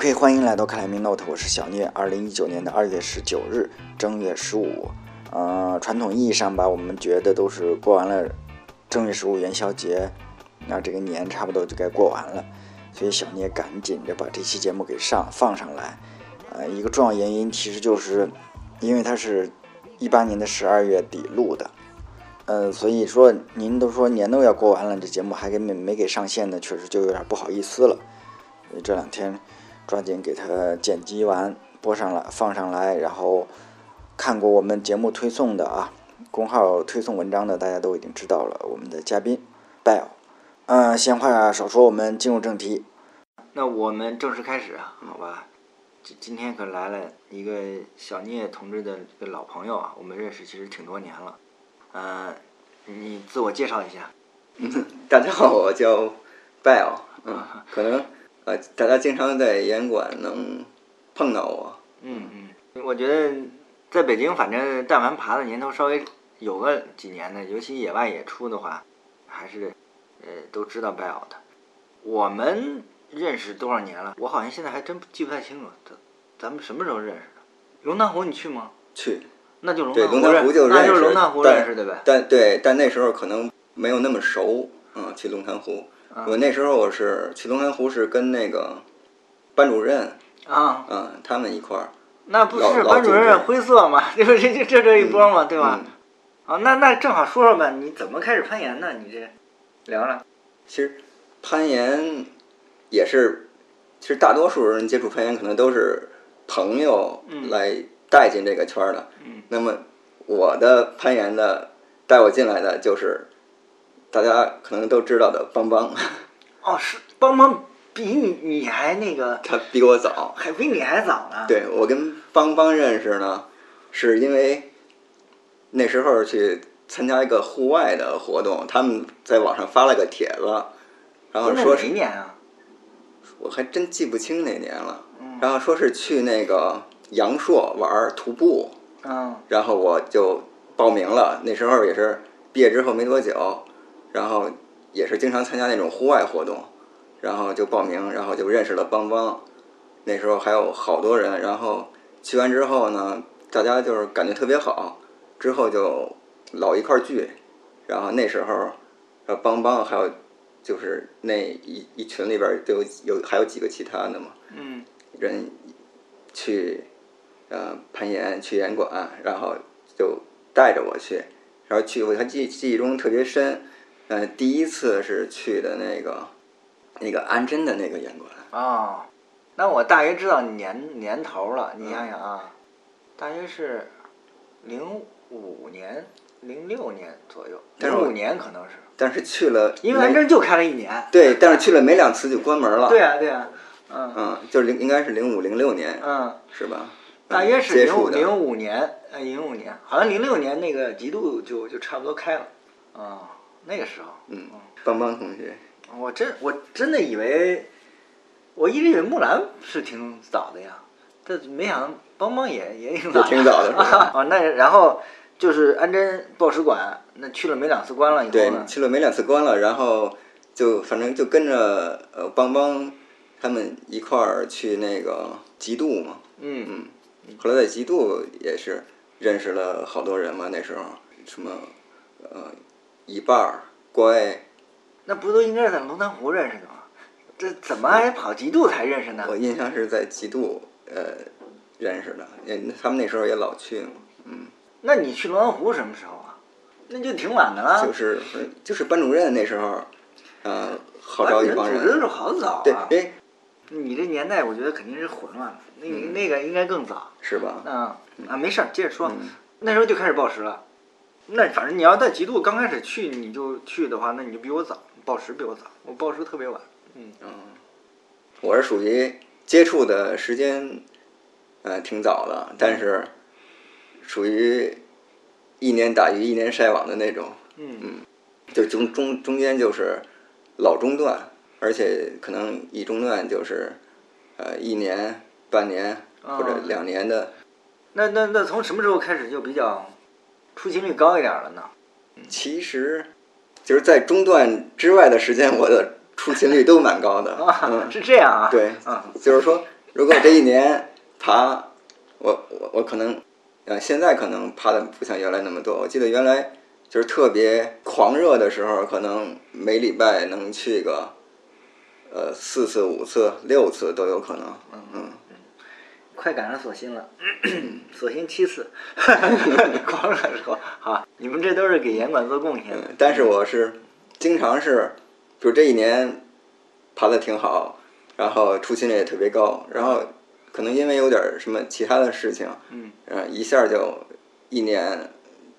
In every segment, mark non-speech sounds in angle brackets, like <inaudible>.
OK，欢迎来到克莱明 Note，我是小聂。二零一九年的二月十九日，正月十五，呃，传统意义上吧，我们觉得都是过完了正月十五元宵节，那这个年差不多就该过完了，所以小聂赶紧的把这期节目给上放上来。呃，一个重要原因其实就是因为它是一八年的十二月底录的，呃，所以说您都说年都要过完了，这节目还给没没给上线呢，确实就有点不好意思了。所以这两天。抓紧给它剪辑完，播上来，放上来，然后看过我们节目推送的啊，公号推送文章的，大家都已经知道了。我们的嘉宾，Bell，嗯，闲话少说，我们进入正题。那我们正式开始啊，好吧？今今天可来了一个小聂同志的一个老朋友啊，我们认识其实挺多年了。嗯，你自我介绍一下。<laughs> 大家好，我叫 Bell，嗯，可能。呃，大家经常在演馆能碰到我。嗯嗯，我觉得在北京，反正但凡爬的年头稍微有个几年的，尤其野外野出的话，还是呃都知道拜奥的。我们认识多少年了？我好像现在还真记不太清楚。咱咱们什么时候认识的？龙潭湖你去吗？去。那就龙潭湖就那就是龙潭湖认识的呗。但对，但那时候可能没有那么熟。嗯，去龙潭湖。我那时候我是去龙潭湖，是跟那个班主任啊，嗯，他们一块儿。那不是班主任灰色嘛？<laughs> 就这这这这一波嘛，对吧？啊，那那正好说说吧，你怎么开始攀岩呢？你这聊聊。其实攀岩也是，其实大多数人接触攀岩可能都是朋友来带进这个圈的。嗯。那么我的攀岩的带我进来的就是。大家可能都知道的邦邦，哦，是邦邦比你你还那个，他比我早，还比你还早呢。对，我跟邦邦认识呢，是因为那时候去参加一个户外的活动，他们在网上发了个帖子，然后说哪年啊？我还真记不清哪年了。然后说是去那个阳朔玩徒步，嗯，然后我就报名了。那时候也是毕业之后没多久。然后也是经常参加那种户外活动，然后就报名，然后就认识了邦邦。那时候还有好多人，然后去完之后呢，大家就是感觉特别好，之后就老一块聚。然后那时候，呃，邦邦还有就是那一一群里边都有有还有几个其他的嘛，嗯，人去呃攀岩去岩馆，然后就带着我去，然后去我还记记忆中特别深。嗯，第一次是去的那个，那个安贞的那个演馆。哦，那我大约知道年年头了。你想想啊，大约是零五年、零六年左右，零五年可能是。但是去了，因为安贞就开了一年。对，但是去了没两次就关门了。对啊，对啊，嗯。嗯，就是零应该是零五零六年。嗯。是吧？大约是零零五年，呃，零五年，好像零六年那个极度就就差不多开了，啊。那个时候，嗯，邦邦同学，我真我真的以为，我一直以为木兰是挺早的呀，但没想到邦邦也也挺早，挺早的啊。<laughs> 那然后就是安贞报使馆，那去了没两次关了以后呢？对，去了没两次关了，然后就反正就跟着呃邦邦他们一块儿去那个极度嘛，嗯嗯，后来在极度也是认识了好多人嘛，那时候什么呃。一半儿乖，那不都应该是在龙潭湖认识的吗？这怎么还跑极度才认识呢？我印象是在极度呃认识的，他们那时候也老去嘛，嗯。那你去龙潭湖什么时候啊？那就挺晚的了。就是就是班主任那时候，呃，号召一帮人。组织的时候好早啊。对，你这年代我觉得肯定是混乱了，那那个应该更早。是吧？嗯啊，没事儿，接着说。那时候就开始报时了。那反正你要在极度刚开始去你就去的话，那你就比我早，报时比我早，我报时特别晚。嗯嗯，我是属于接触的时间，呃，挺早的，但是属于一年打鱼一年晒网的那种。嗯嗯，就中中中间就是老中断，而且可能一中断就是呃一年半年或者两年的。那那那从什么时候开始就比较？出勤率高一点了呢，其实就是在中断之外的时间，我的出勤率都蛮高的。是这样啊？对，就是说如果这一年爬，我我我可能，呃，现在可能爬的不像原来那么多。我记得原来就是特别狂热的时候，可能每礼拜能去个，呃，四次、五次、六次都有可能。嗯嗯，快赶上索性了，索性七次，<laughs> 光了说啊，你们这都是给严管做贡献的。嗯，但是我是经常是，比如这一年爬的挺好，然后出勤率也特别高，然后可能因为有点什么其他的事情，嗯，呃，一下就一年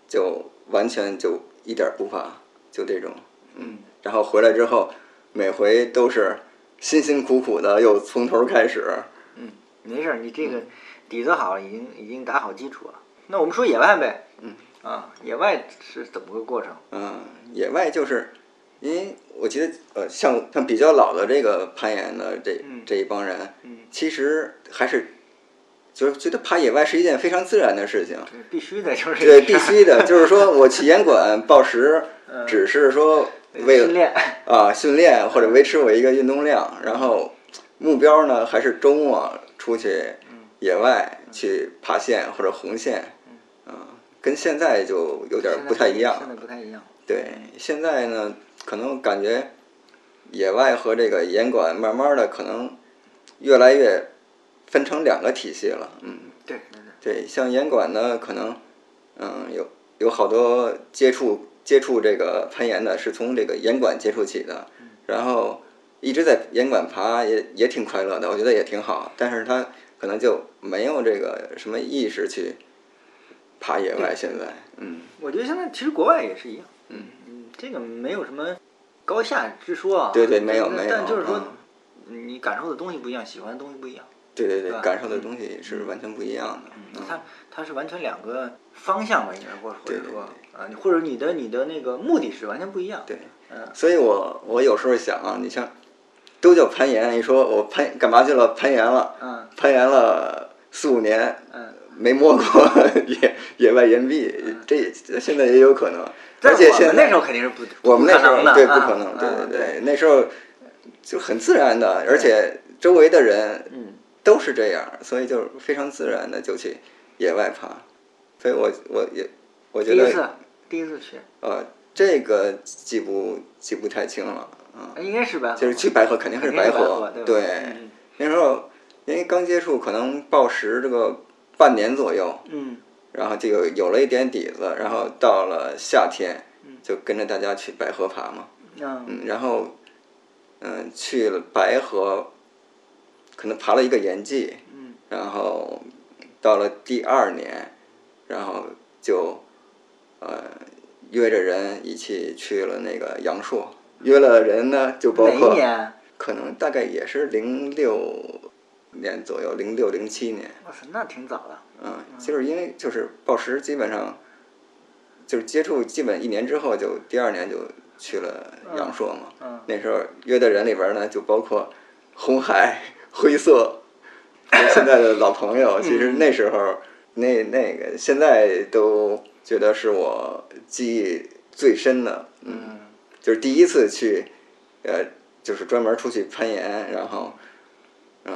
就完全就一点不爬，就这种，嗯，然后回来之后，每回都是辛辛苦苦的又从头开始，没事儿，你这个底子好，已经已经打好基础了。那我们说野外呗，嗯，啊，野外是怎么个过程？嗯，野外就是，因为我觉得呃，像像比较老的这个攀岩的这嗯这一帮人，嗯，其实还是就是觉得爬野外是一件非常自然的事情。必须的，就 <laughs> 是对，必须的，就是说我去岩馆报时，<laughs> 嗯只是说为了训练，啊训练或者维持我一个运动量，然后目标呢还是周末出去野外去爬线或者红线，嗯，跟现在就有点不太一样现。在不太一样。对，现在呢，可能感觉野外和这个严管慢慢的可能越来越分成两个体系了。嗯，对对对，对，像严管呢，可能嗯有有好多接触接触这个攀岩的，是从这个严管接触起的，然后一直在岩馆爬也也挺快乐的，我觉得也挺好，但是他可能就没有这个什么意识去爬野外。现在，嗯我觉得现在其实国外也是一样。嗯嗯，这个没有什么高下之说啊。对对没有没有但就是说嗯，你感受的东西不一样，喜欢的东西不一样。对对对对，感受的东西是完全不一样的。嗯它它是完全两个方向吧，应该或者或者说啊，你或者你的你的那个目的是完全不一样。对，嗯所以我我有时候想啊，你像都叫攀岩，你说我攀干嘛去了？攀岩了，嗯。攀岩了四五年，嗯，没摸过野野外岩壁，这这现在也有可能。而且现在那时候肯定是不，我们那时候对不啊可能，对啊对。对，那时候就很自然的，而且周围的人嗯。都是这样，所以就非常自然的就去野外爬。所以我我也我觉得第一次得第一次去，呃这个记不记不太清了，嗯，应该是吧？就是去白河肯定是白河河，对那时候因为刚接触，可能报时这个半年左右，嗯。然后就有有了一点底子，然后到了夏天嗯，就跟着大家去白河爬嘛，嗯嗯，然后嗯去了白河，可能爬了一个岩季，嗯。然后到了第二年，然后就呃约着人一起去了那个阳朔，约了人呢就包括年？可能大概也是零六年左右，零六零七年。哇塞，那挺早的。嗯，就是因为就是报时基本上就是接触，基本一年之后就第二年就去了阳朔嘛。嗯那时候约的人里边呢，就包括红海、灰色，现在的老朋友。<laughs> 其实那时候那那个现在都觉得是我记忆最深的，嗯，嗯就是第一次去，呃，就是专门出去攀岩，然后，嗯，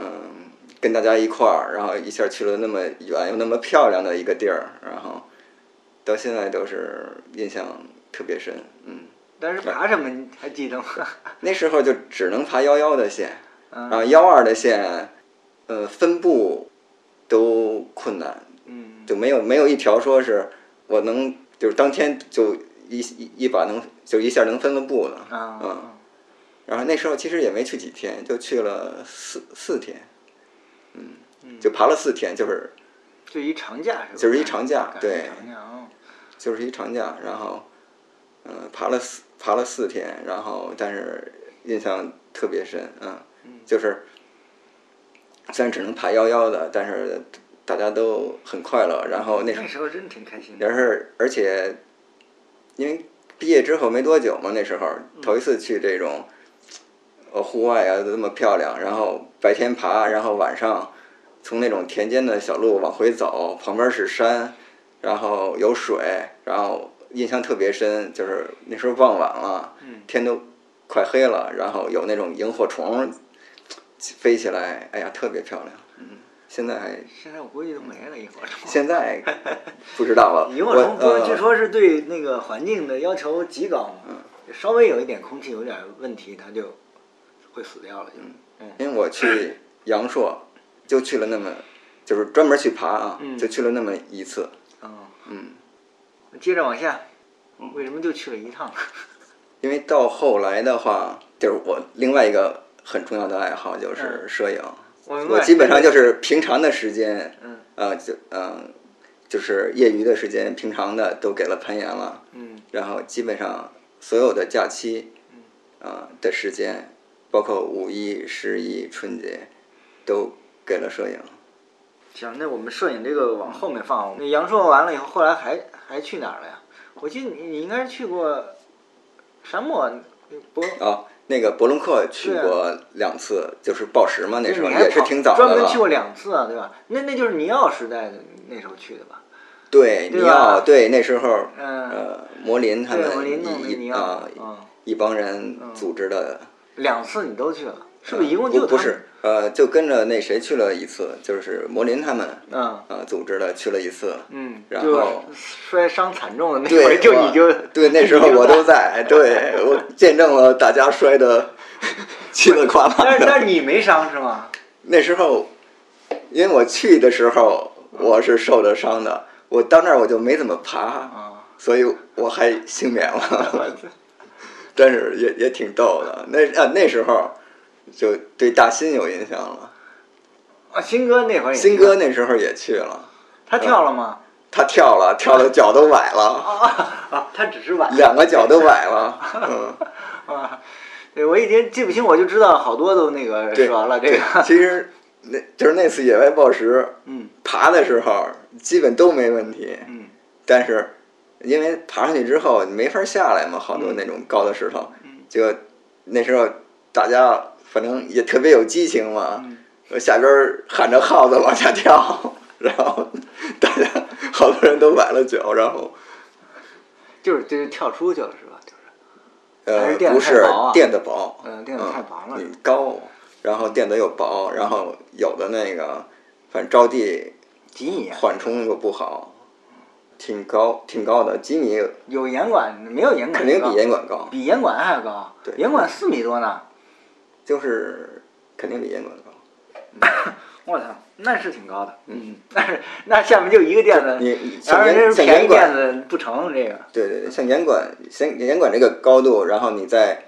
跟大家一块儿，然后一下去了那么远又那么漂亮的一个地儿，然后到现在都是印象特别深，嗯，但是爬什么你还记得吗？<laughs> 那时候就只能爬幺幺的线，嗯。然后幺二的线，呃，分布都困难，嗯。就没有没有一条说是我能就是当天就一一一把能就一下能分个步了，啊。嗯。然后那时候其实也没去几天，就去了四四天，嗯就爬了四天，就是。就一长假是吧？就是一长假对。长假哦。就是一长假，然后，嗯、爬了四爬了四天，然后但是印象特别深，嗯，就是虽然只能爬幺幺的，但是大家都很快乐，然后那时候真挺开心的。也是而且因为毕业之后没多久嘛，那时候头一次去这种。呃，户外啊，这么漂亮，然后白天爬，然后晚上从那种田间的小路往回走，旁边是山，然后有水，然后印象特别深，就是那时候傍晚了，嗯天都快黑了，然后有那种萤火虫飞起来，哎呀，特别漂亮。现在还现在我估计都没了，萤火虫。现在 <laughs> 不知道了。萤火虫据说是对那个环境的要求极高嘛，嗯稍微有一点空气有点问题，它就会死掉了就。嗯因为我去阳朔就去了那么，就是专门去爬啊，嗯就去了那么一次。嗯，嗯，接着往下，为什么就去了一趟？<laughs> 因为到后来的话，就是我另外一个很重要的爱好就是嗯摄影。我我基本上就是平常的时间，嗯呃，就嗯、就是业余的时间，平常的都给了攀岩了。嗯然后基本上所有的假期，呃的时间，包括五一、十一、春节，都给了摄影。行，那我们摄影这个往后面放。那阳朔完了以后，后来还还去哪儿了呀？我记得你你应该是去过沙漠，不？啊，那个博隆克去过两次，就是报时嘛，那时候也是挺早的了。专门去过两次啊，对吧？那那就是尼奥时代的那时候去的吧？对，尼奥，对那时候，嗯呃，摩林他，们一啊，嗯，一帮人嗯组织的。两次你都去了，是不是呃一共就不是？呃，就跟着那谁去了一次，就是摩林他们嗯呃组织的去了一次。嗯，然后摔伤惨重的那对回，就你就对那时候我都在。对我见证了大家摔的稀里哗啦但是但。是你没伤是吗？那时候，因为我去的时候我是受着伤的，我到那儿我就没怎么爬，啊，所以我还幸免了。但是也也挺逗的，那啊那时候就对大新有印象了。啊，新哥那会儿也新哥那时候也去了，他跳了吗？他跳了，跳的脚都崴了，啊啊，他只是崴两个脚都崴了。<laughs> 嗯，啊，对我已经记不清，我就知道好多都那个对折了这个。其实那就是那次野外暴食嗯爬的时候，基本都没问题。嗯但是因为爬上去之后你没法下来嘛，好多那种高的石头，嗯就那时候大家反正也特别有激情嘛，下边喊着号子往下跳，<laughs> 然后大家好多人都崴了脚，然后就是就是跳出去了是吧？就是还呃是垫子不是垫的薄，嗯垫的太薄了你高，然后垫的又薄，然后有的那个反正着地几米啊？缓冲又不好，挺高挺高的，几米有严管没有严管肯定比严管高，比严管还要高。对严管四米多呢。就是肯定比严管高。<laughs> 我操，那是挺高的。嗯，但是那下面就一个垫子，你然后人像严管不成这个。对对对，像严管，像严管这个高度，然后你再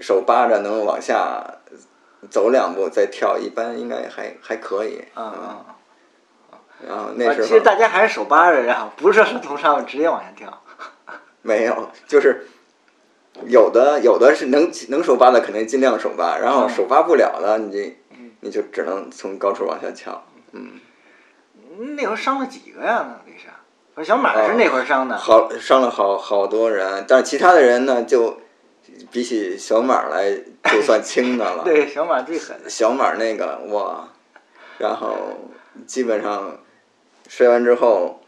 手扒着能往下走两步再跳，一般应该还还可以。啊啊！然后啊那时候、其实大家还是手扒着，然后不是说从上面直接往下跳。没有，就是有的有的是能能手扒的，肯定尽量手扒，然后嗯手扒不了的，你你就只能从高处往下跳。嗯，那会儿伤了几个呀？那得是，不是小马是那会儿伤的。好伤了好好多人，但是其他的人呢，就比起小马来就算轻的了。<laughs> 对，小马最狠。小马那个哇，然后基本上摔完之后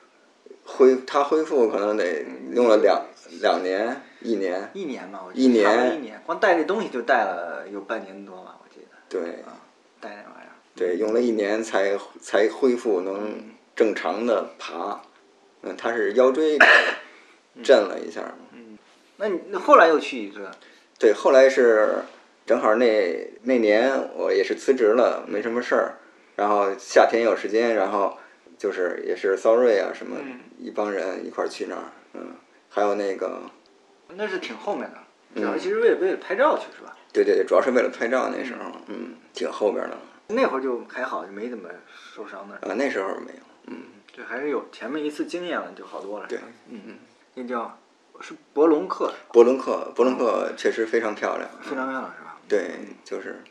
恢他恢复可能得用了两两年一年，一年嘛，我一年差不多一年，光带这东西就带了有半年多吧，我记得。对啊，带那玩意儿。对，用了一年才才恢复能正常的爬。嗯，他是腰椎 <clears throat> 震了一下。嗯那你那后来又去一次，对，后来是正好那那年我也是辞职了，没什么事儿，然后夏天有时间，然后就是也是骚瑞啊什么、嗯一帮人一块儿去那儿，嗯，还有那个那是挺后面的，嗯主要其实为了为了拍照去是吧？对对对，主要是为了拍照那时候，嗯，挺后边的，那会儿就还好，就没怎么受伤的。啊，那时候没有，嗯，对还是有前面一次经验了就好多了。对，嗯嗯，那叫是博隆克，博伦克，博伦克确实非常漂亮，非常漂亮是吧？对，就是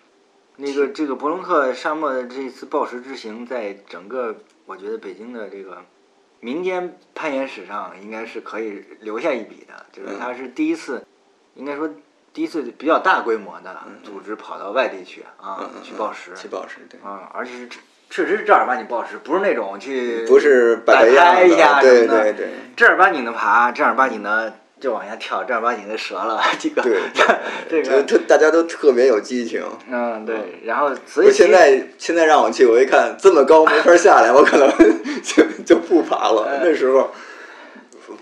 那个这个博隆克沙漠的这次暴食之行，在整个我觉得北京的这个民间攀岩史上，应该是可以留下一笔的。就是他是第一次，应该说第一次比较大规模的组织跑到外地去啊去报时去报时，对，啊，而且是确实是正儿八经报时，不是那种去不是摆拍一下，对什么的对对，正儿八经的爬，正儿八经的就往下跳，正儿八经的折了 <laughs> 几个。对，这个大家都特别有激情。嗯，对，然后所以现在现在让我去，我一看这么高没法下来，我可能 <laughs> 就就不爬了。嗯那时候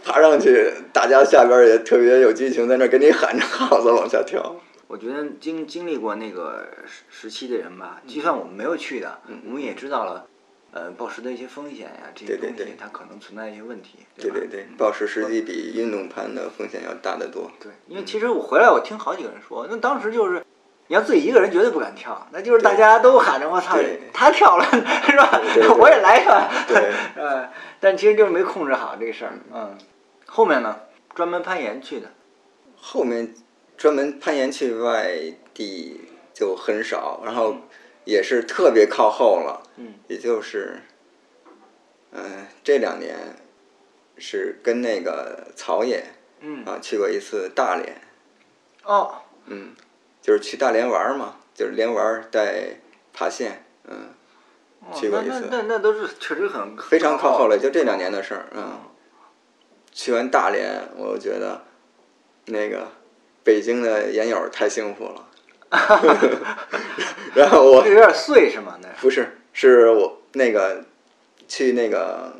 爬上去，大家下边也特别有激情，在那给你喊着号子往下跳。我觉得经经历过那个时时期的人吧，嗯就算我们没有去的，我们也知道了，呃，暴食的一些风险呀，这些东西它可能存在一些问题，对对对，暴食实际比运动攀的风险要大得多。对，因为其实我回来，我听好几个人说，那当时就是，你要自己一个人绝对不敢跳，那就是大家都喊着我操，他跳了是吧？我也来一个？<laughs> 对呃，但其实就是没控制好这个事儿，嗯。后面呢，专门攀岩去的，后面专门攀岩去外地就很少，然后也是特别靠后了，嗯也就是，嗯、这两年是跟那个曹野嗯，啊去过一次大连，哦，嗯，就是去大连玩儿嘛，就是连玩儿带爬线，嗯，去过一次那那都是确实很非常靠后了，就这两年的，事儿，嗯。去完大连，我觉得那个北京的研友太幸福了。<laughs> 然后我有点碎是吗？那不是，是我那个去那个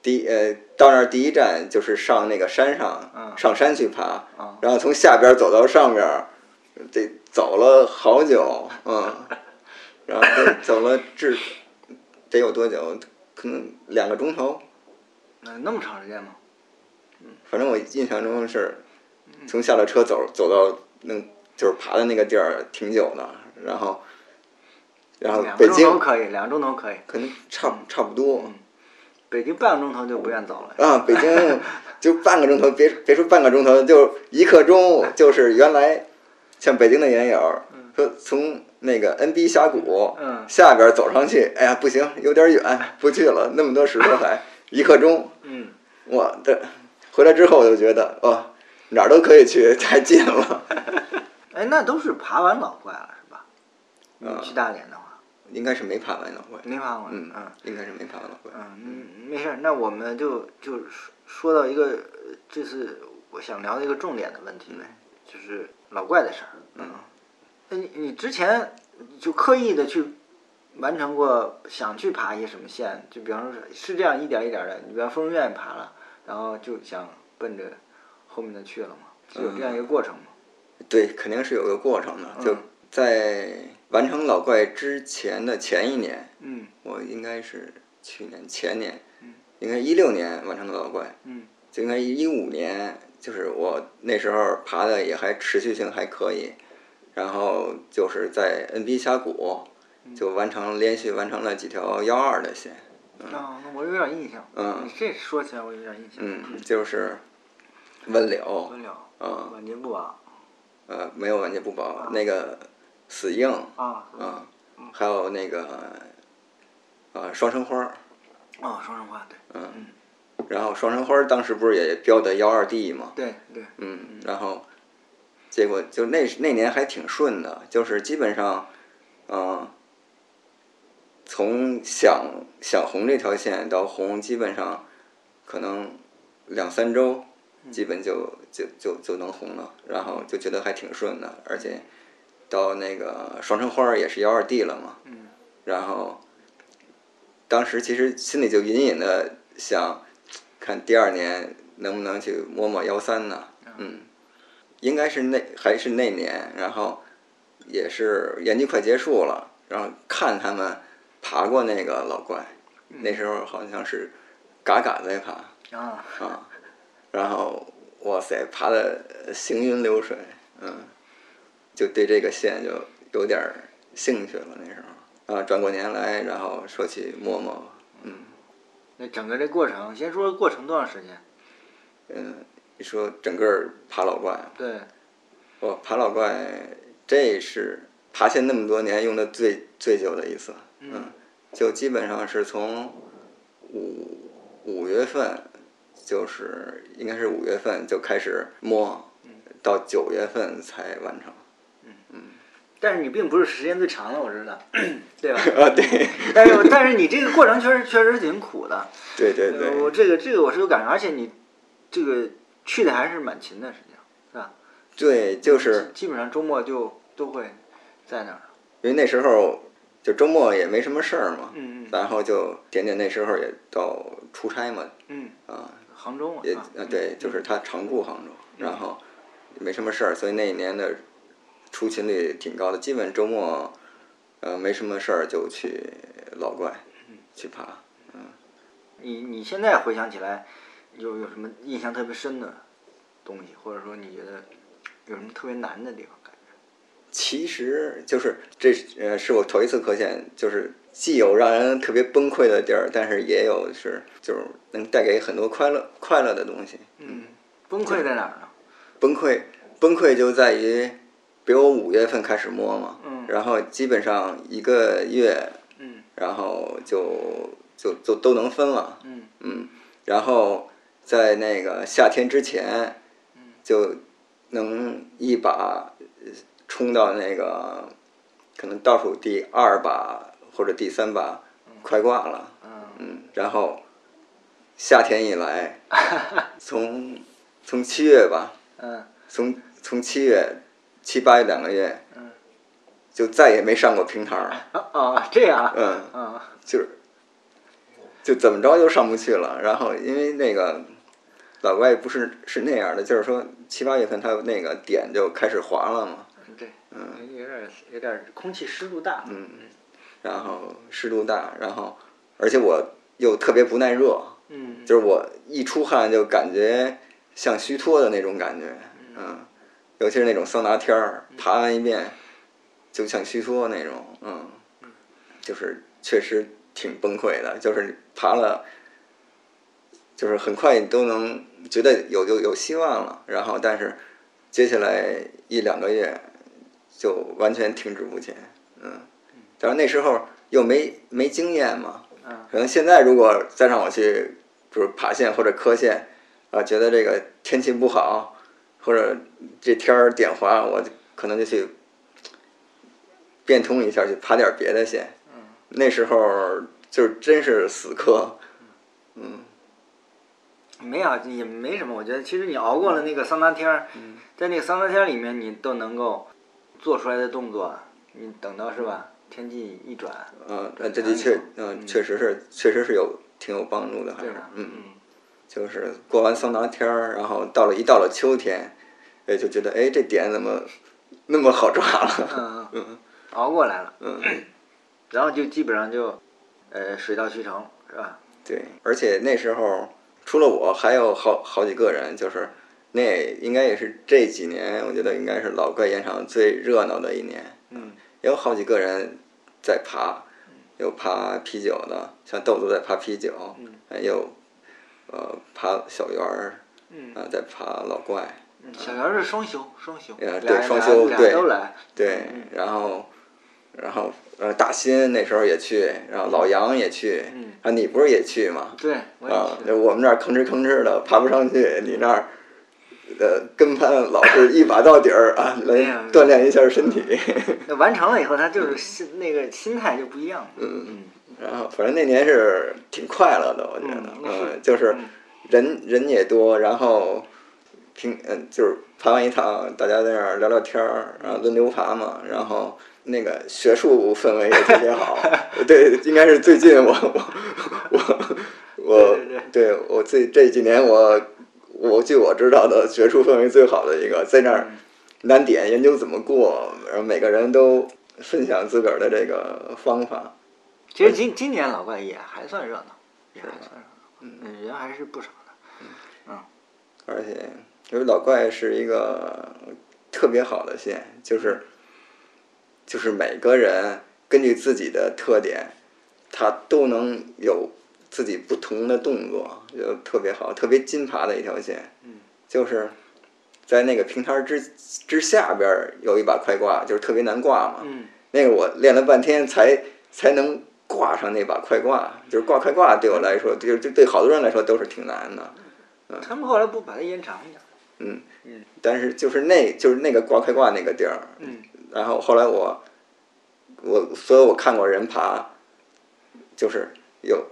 第呃到那儿第一站就是上那个山上，嗯上山去爬，啊然后从下边走到上边儿，得走了好久，嗯，<laughs> 然后走了至得有多久？可能两个钟头。那那么长时间吗？反正我印象中是，从下了车走走到那就是爬的那个地儿挺久的，然后，然后两个钟北京头可以，两个钟头可以。可能差差不多北京半个钟头就不愿走了。啊，北京就半个钟头，别别说半个钟头，就一刻钟，就是原来像北京的研友说从那个 NB 峡谷嗯下边走上去，哎呀不行，有点远，不去了，那么多石头还一刻钟，嗯，我的回来之后我就觉得哦，哪儿都可以去，太近了。<laughs> 哎，那都是爬完老怪了是吧？去大连的话，应该是没爬完老怪，没爬完。嗯嗯，应该是没爬完老怪。嗯嗯，没事儿。那我们就就说说到一个，呃这是我想聊的一个重点的问题呗，就是老怪的事儿。嗯，那你你之前就刻意的去完成过想去爬一些什么线？就比方说是是这样一点儿一点儿的，你比方疯人院爬了，然后就想奔着后面的去了嘛？是有这样一个过程吗？对，肯定是有个过程的。就嗯在完成老怪之前的前一年，嗯我应该是去年前年嗯，应该一六年完成的老怪，嗯就应该一五年，就是我那时候爬的也还持续性还可以，然后就是在 NB 峡谷嗯就完成连续完成了几条幺二的线，啊，那我有点印象。嗯你这说起来我有点印象。嗯，就是温柳，温柳，嗯晚节不保呃，没有完结不保，那个死硬，啊嗯，还有那个呃双生花儿，啊，双生花对嗯，然后双生花儿当时不是也标的幺二 D 嘛？对对，嗯，然后结果就那那年还挺顺的，就是基本上，嗯、从想想红这条线到红，基本上可能两三周，基本就就就就能红了，然后就觉得还挺顺的，而且到那个双生花儿也是幺二 D 了嘛，嗯。然后当时其实心里就隐隐的想，看第二年能不能去摸摸幺三呢？嗯，应该是那还是那年，然后也是研究快结束了，然后看他们爬过那个老怪，那时候好像是嘎嘎在爬。啊，啊，然后哇塞，爬的行云流水，嗯，就对这个线就有点儿兴趣了那时候。啊，转过年来，然后说起摸摸，嗯那整个这过程，先说过程多长时间？嗯，你说整个儿爬老怪，对，我爬老怪，这是爬线那么多年用的最最久的一次，嗯，就基本上是从五五月份，就是应该是五月份就开始摸，到九月份才完成。但是你并不是时间最长的，我知道，<clears throat> 对吧？啊，对，<laughs> 但是但是你这个过程确实确实挺苦的，对对呃我对，这个这个我是有感受，而且你这个去的还是蛮勤的，实际上是吧？对，就是基本上周末就都会在那儿。因为那时候就周末也没什么事儿嘛，嗯嗯。然后就点点那时候也到出差嘛，嗯，啊，杭州嘛，也啊对，就是他常驻杭州，然后没什么事儿，所以那一年的出勤率挺高的，基本周末呃没什么事儿就去老怪去爬。嗯你你现在回想起来，有有什么印象特别深的东西，或者说你觉得有什么特别难的地方？感觉其实就是这呃是我头一次科线，就是既有让人特别崩溃的地儿，但是也有是就是能带给很多快乐快乐的东西。嗯，崩溃在哪儿呢？崩溃崩溃就在于，比如我五月份开始摸嘛，嗯。然后基本上一个月，嗯。然后就就就都能分了，嗯。嗯，然后在那个夏天之前，嗯。就能一把呃冲到那个可能倒数第二把或者第三把快挂了，嗯。嗯，然后夏天一来，<laughs> 从从七月吧，嗯。从从七月七八月两个月，嗯就再也没上过平台儿，啊啊，这样啊，嗯，啊就是就怎么着就上不去了。然后因为那个老外不是是那样的，就是说七八月份他那个点就开始滑了嘛，对，嗯，有点有点空气湿度大，嗯，然后湿度大，然后而且我又特别不耐热，嗯，就是我一出汗就感觉像虚脱的那种感觉，嗯，尤其是那种桑拿天儿，爬完一遍就像虚脱那种，嗯，就是确实挺崩溃的，就是爬了，就是很快你都能觉得有有有希望了，然后但是接下来一两个月就完全停滞不前，嗯，但是那时候又没没经验嘛，嗯可能现在如果再让我去，比如爬线或者磕线，啊，觉得这个天气不好，或者这天儿点滑，我可能就去变通一下，去爬点别的线。嗯那时候就真是死磕，嗯没有也没什么，我觉得其实你熬过了那个桑拿天儿，在那个桑拿天儿里面，你都能够做出来的动作，你等到是吧？天气一转，嗯，呃这的确，嗯，确实是，确实是有挺有帮助的，还是嗯？，嗯，就是过完桑拿天儿，然后到了一到了秋天，哎，就觉得哎这点怎么那么好抓了，嗯嗯，嗯熬过来了，嗯。然后就基本上就，呃，水到渠成，是吧？对，而且那时候除了我，还有好好几个人，就是那应该也是这几年，我觉得应该是老怪岩场最热闹的一年。嗯。也有好几个人在爬，有爬啤酒的，像豆子在爬啤酒，嗯。还有呃爬小圆儿，嗯。啊在爬老怪，嗯，小袁是双休，双休，呃对双休对都来，对，然后然后呃大新那时候也去，然后老杨也去，嗯啊你不是也去吗？对，啊，我们这儿吭哧吭哧的爬不上去，你那儿，呃，跟班老是一把到底儿啊，来锻炼一下身体。<laughs> 那完成了以后，他就是心那个心态就不一样了。嗯嗯然后反正那年是挺快乐的，我觉得，嗯嗯，就是嗯人人也多，然后平嗯就是爬完一趟，大家在那儿聊聊天儿，然后轮流爬嘛，然后那个学术氛围也特别好。<laughs> 对，应该是最近我我我我对我这这几年我我据我知道的学术氛围最好的一个，在那儿难点研究怎么过，然后每个人都分享自个儿的这个方法。其实今今年老怪也还算热闹，也还算热闹，嗯，人还是不少的。嗯而且因为老怪是一个特别好的线，就是就是每个人根据自己的特点，他都能有自己不同的动作，就特别好，特别金爬的一条线。嗯就是在那个平台之之下边儿有一把快挂，就是特别难挂嘛。嗯那个我练了半天才才能挂上那把快挂，就是挂快挂对我来说，就就对对好多人来说都是挺难的。他们后来不把它延长一点？嗯嗯，但是就是那就是那个挂快挂那个地儿，嗯然后后来我我所有我看过人爬，就是有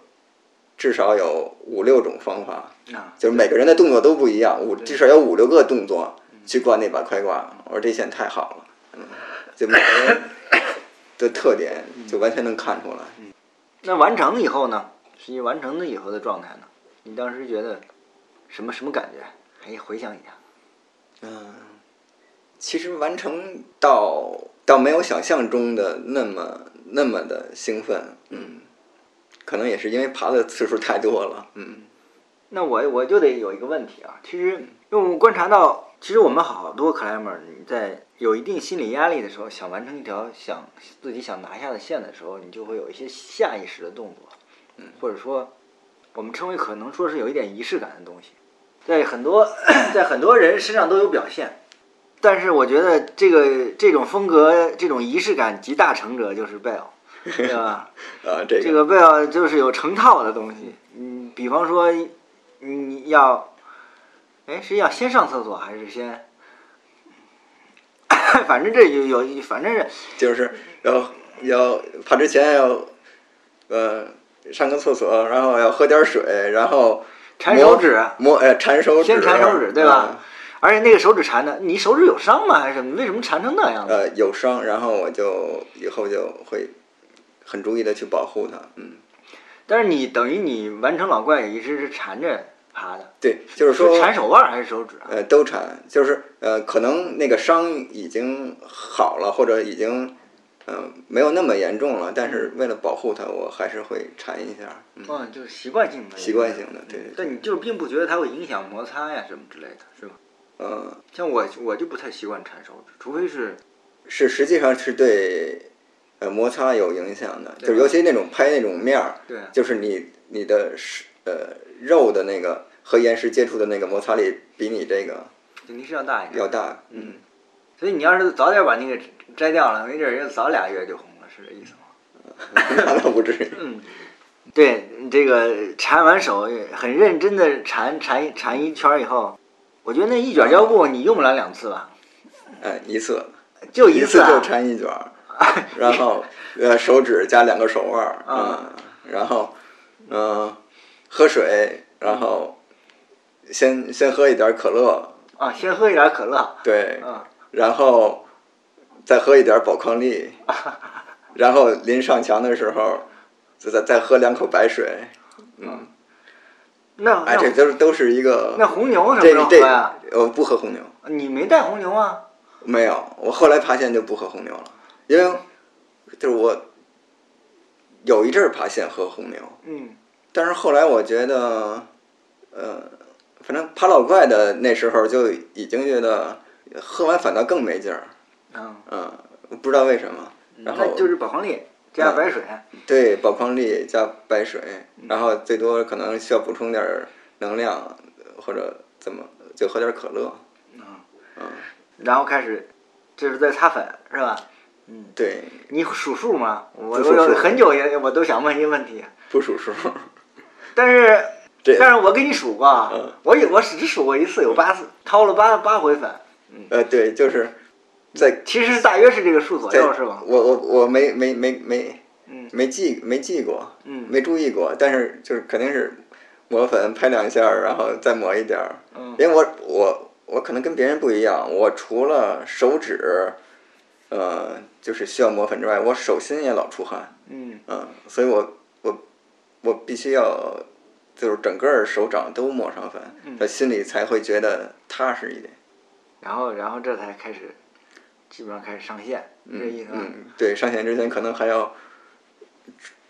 至少有五六种方法，啊，就是每个人的动作都不一样，五至少有五六个动作去挂那把快挂。我说这线太好了，嗯，就每个人的特点就完全能看出来。那完成以后呢？实际完成了以后的状态呢？你当时觉得什么什么感觉？可以回想一下。嗯，其实完成到倒没有想象中的那么那么的兴奋，嗯，可能也是因为爬的次数太多了，嗯那我我就得有一个问题啊，其实因为我们观察到，其实我们好多 climber 你在有一定心理压力的时候，想完成一条想自己想拿下的线的时候，你就会有一些下意识的动作，嗯，或者说我们称为可能说是有一点仪式感的东西，在很多 <clears throat> 在很多人身上都有表现，但是我觉得这个这种风格这种仪式感集大成者就是 Bell，<laughs> 对吧？啊，这这个 bell 就是有成套的东西，嗯，比方说你要，哎，是要先上厕所还是先？<laughs> 反正这有有，反正是就是要要爬之前要呃上个厕所，然后要喝点水，然后缠手指，摸呃缠手指，先缠手指，对吧？嗯而且那个手指缠的，你手指有伤吗？还是什么？为什么缠成那样？呃，有伤，然后我就以后就会很注意的去保护它，嗯，但是你等于你完成老怪也一直是缠着爬的，对，就是说缠手腕儿还是手指啊？呃，都缠，就是呃，可能那个伤已经好了，或者已经嗯、呃没有那么严重了，但是为了保护它，我还是会缠一下，嗯，嗯，就是习惯性的，习惯性的，对，但你就是并不觉得它会影响摩擦呀什么之类的，是吧？嗯、像我我就不太习惯缠手指，除非是是实际上是对呃摩擦有影响的，对就是尤其那种拍那种面儿，对就是你你的是呃肉的那个和岩石接触的那个摩擦力比你这个肯定是要大一点。要大，嗯，所以你要是早点把那个摘掉了，没准儿要早俩月就红了，是这意思吗？<laughs> 那倒不至于，嗯，对，这个缠完手很认真的缠缠缠一圈儿以后，我觉得那一卷胶布你用不了两次吧，哎，一次。就一次啊。就缠一卷儿，然后呃手指加两个手腕儿，啊。嗯，然后嗯、喝水，然后先先喝一点可乐，啊，先喝一点可乐，对，啊，然后再喝一点宝矿力，<laughs> 然后临上墙的时候，再再再喝两口白水。嗯，那哎，这都是都是一个那红牛什么这时候喝这呀？我不喝红牛，你没带红牛啊？没有，我后来爬线就不喝红牛了，因为就是我有一阵儿爬线喝红牛，嗯，但是后来我觉得，呃，反正爬老怪的那时候就已经觉得喝完反倒更没劲儿，嗯，嗯，不知道为什么。然后那就是宝矿力加白水，对，宝矿力加白水，嗯然后最多可能需要补充点儿能量，或者怎么就喝点儿可乐。嗯嗯然后开始就是在擦粉是吧？嗯对，你数数吗？我很久也我都想问一个问题，<laughs> 不数数。<laughs> 但是但是我给你数过我有我只数过一次，有八次，掏了八八回粉，呃，对，就是在其实大约是这个数左右是吧？我我我没没没没嗯没记没记过，嗯没注意过，但是就是肯定是抹粉拍两下，然后再抹一点儿。嗯因为我我我可能跟别人不一样，我除了手指，呃，就是需要抹粉之外，我手心也老出汗，嗯嗯，所以我我我必须要就是整个儿手掌都抹上粉，嗯他心里才会觉得踏实一点。然后然后这才开始基本上开始上线，是这意思？嗯，对，上线之前可能还要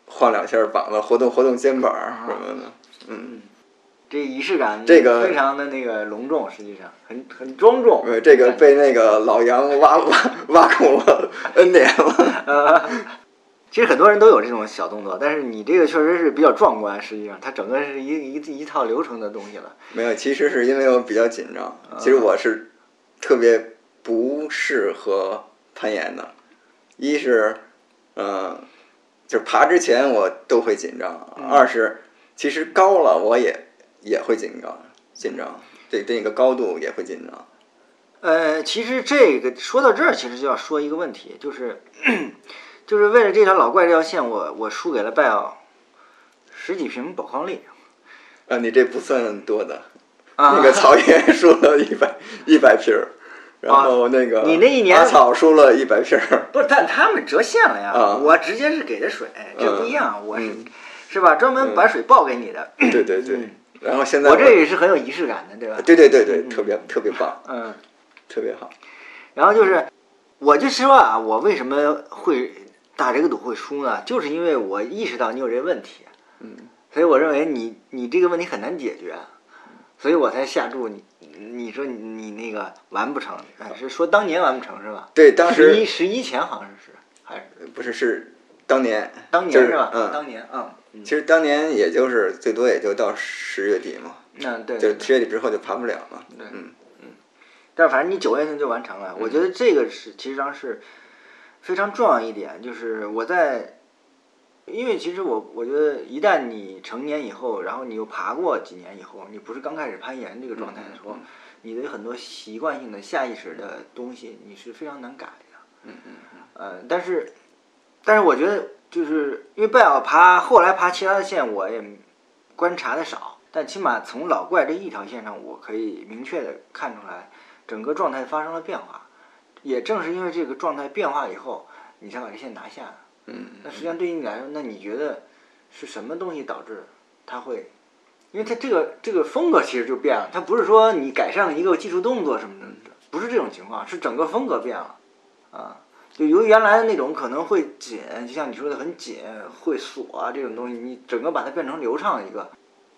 晃两下膀子，活动活动肩膀儿什么的。嗯，这仪式感这个非常的那个隆重，实际上很很庄重。对，这个被那个老杨挖挖挖空了 N 年了。呃，其实很多人都有这种小动作，但是你这个确实是比较壮观。实际上，它整个是一一一套流程的东西了。没有，其实是因为我比较紧张。其实我是特别不适合攀岩的，一是，嗯、就是爬之前我都会紧张；二是其实高了我也也会紧张，紧张，对对那个高度也会紧张。呃，其实这个说到这儿，其实就要说一个问题，就是 <clears throat> 就是为了这条老怪这条线，我我输给了拜奥，十几瓶宝矿力。啊，你这不算多的，啊，那个曹岩 <laughs> 输了一百一百瓶儿，然后那个你那一年阿草输了一百瓶儿，不是，但他们折现了呀。啊我直接是给的水，这不一样。我是、嗯是吧？专门把水报给你的。对对对嗯。然后现在我这也是很有仪式感的，对吧？对对对对，嗯特别特别棒，嗯。特别好。然后就是，我就说啊，我为什么会打这个赌会输呢？就是因为我意识到你有这个问题，嗯，所以我认为你你这个问题很难解决，所以我才下注你。你说你你那个完不成，哎，是说当年完不成是吧？对，当时十一时十一前好像是还是不是是当年，当就是年是吧？嗯当年嗯嗯其实当年也就是最多也就到十月底嘛，嗯对对就十月底之后就盘不了了。对嗯但反正你九月份就完成了，我觉得这个是其实上是非常重要一点，就是我在，因为其实我我觉得一旦你成年以后，然后你又爬过几年以后，你不是刚开始攀岩这个状态的时候，你的很多习惯性的下意识的东西你是非常难改的。嗯嗯呃，但是但是我觉得就是因为贝尔爬后来爬其他的线我也观察的少，但起码从老怪这一条线上，我可以明确的看出来。整个状态发生了变化，也正是因为这个状态变化以后，你才把这线拿下。嗯那实际上对于你来说，那你觉得是什么东西导致它会？因为它这个这个风格其实就变了，它不是说你改善了一个技术动作什么的，不是这种情况，是整个风格变了啊。就由原来的那种可能会紧，就像你说的很紧，会锁啊这种东西，你整个把它变成流畅一个，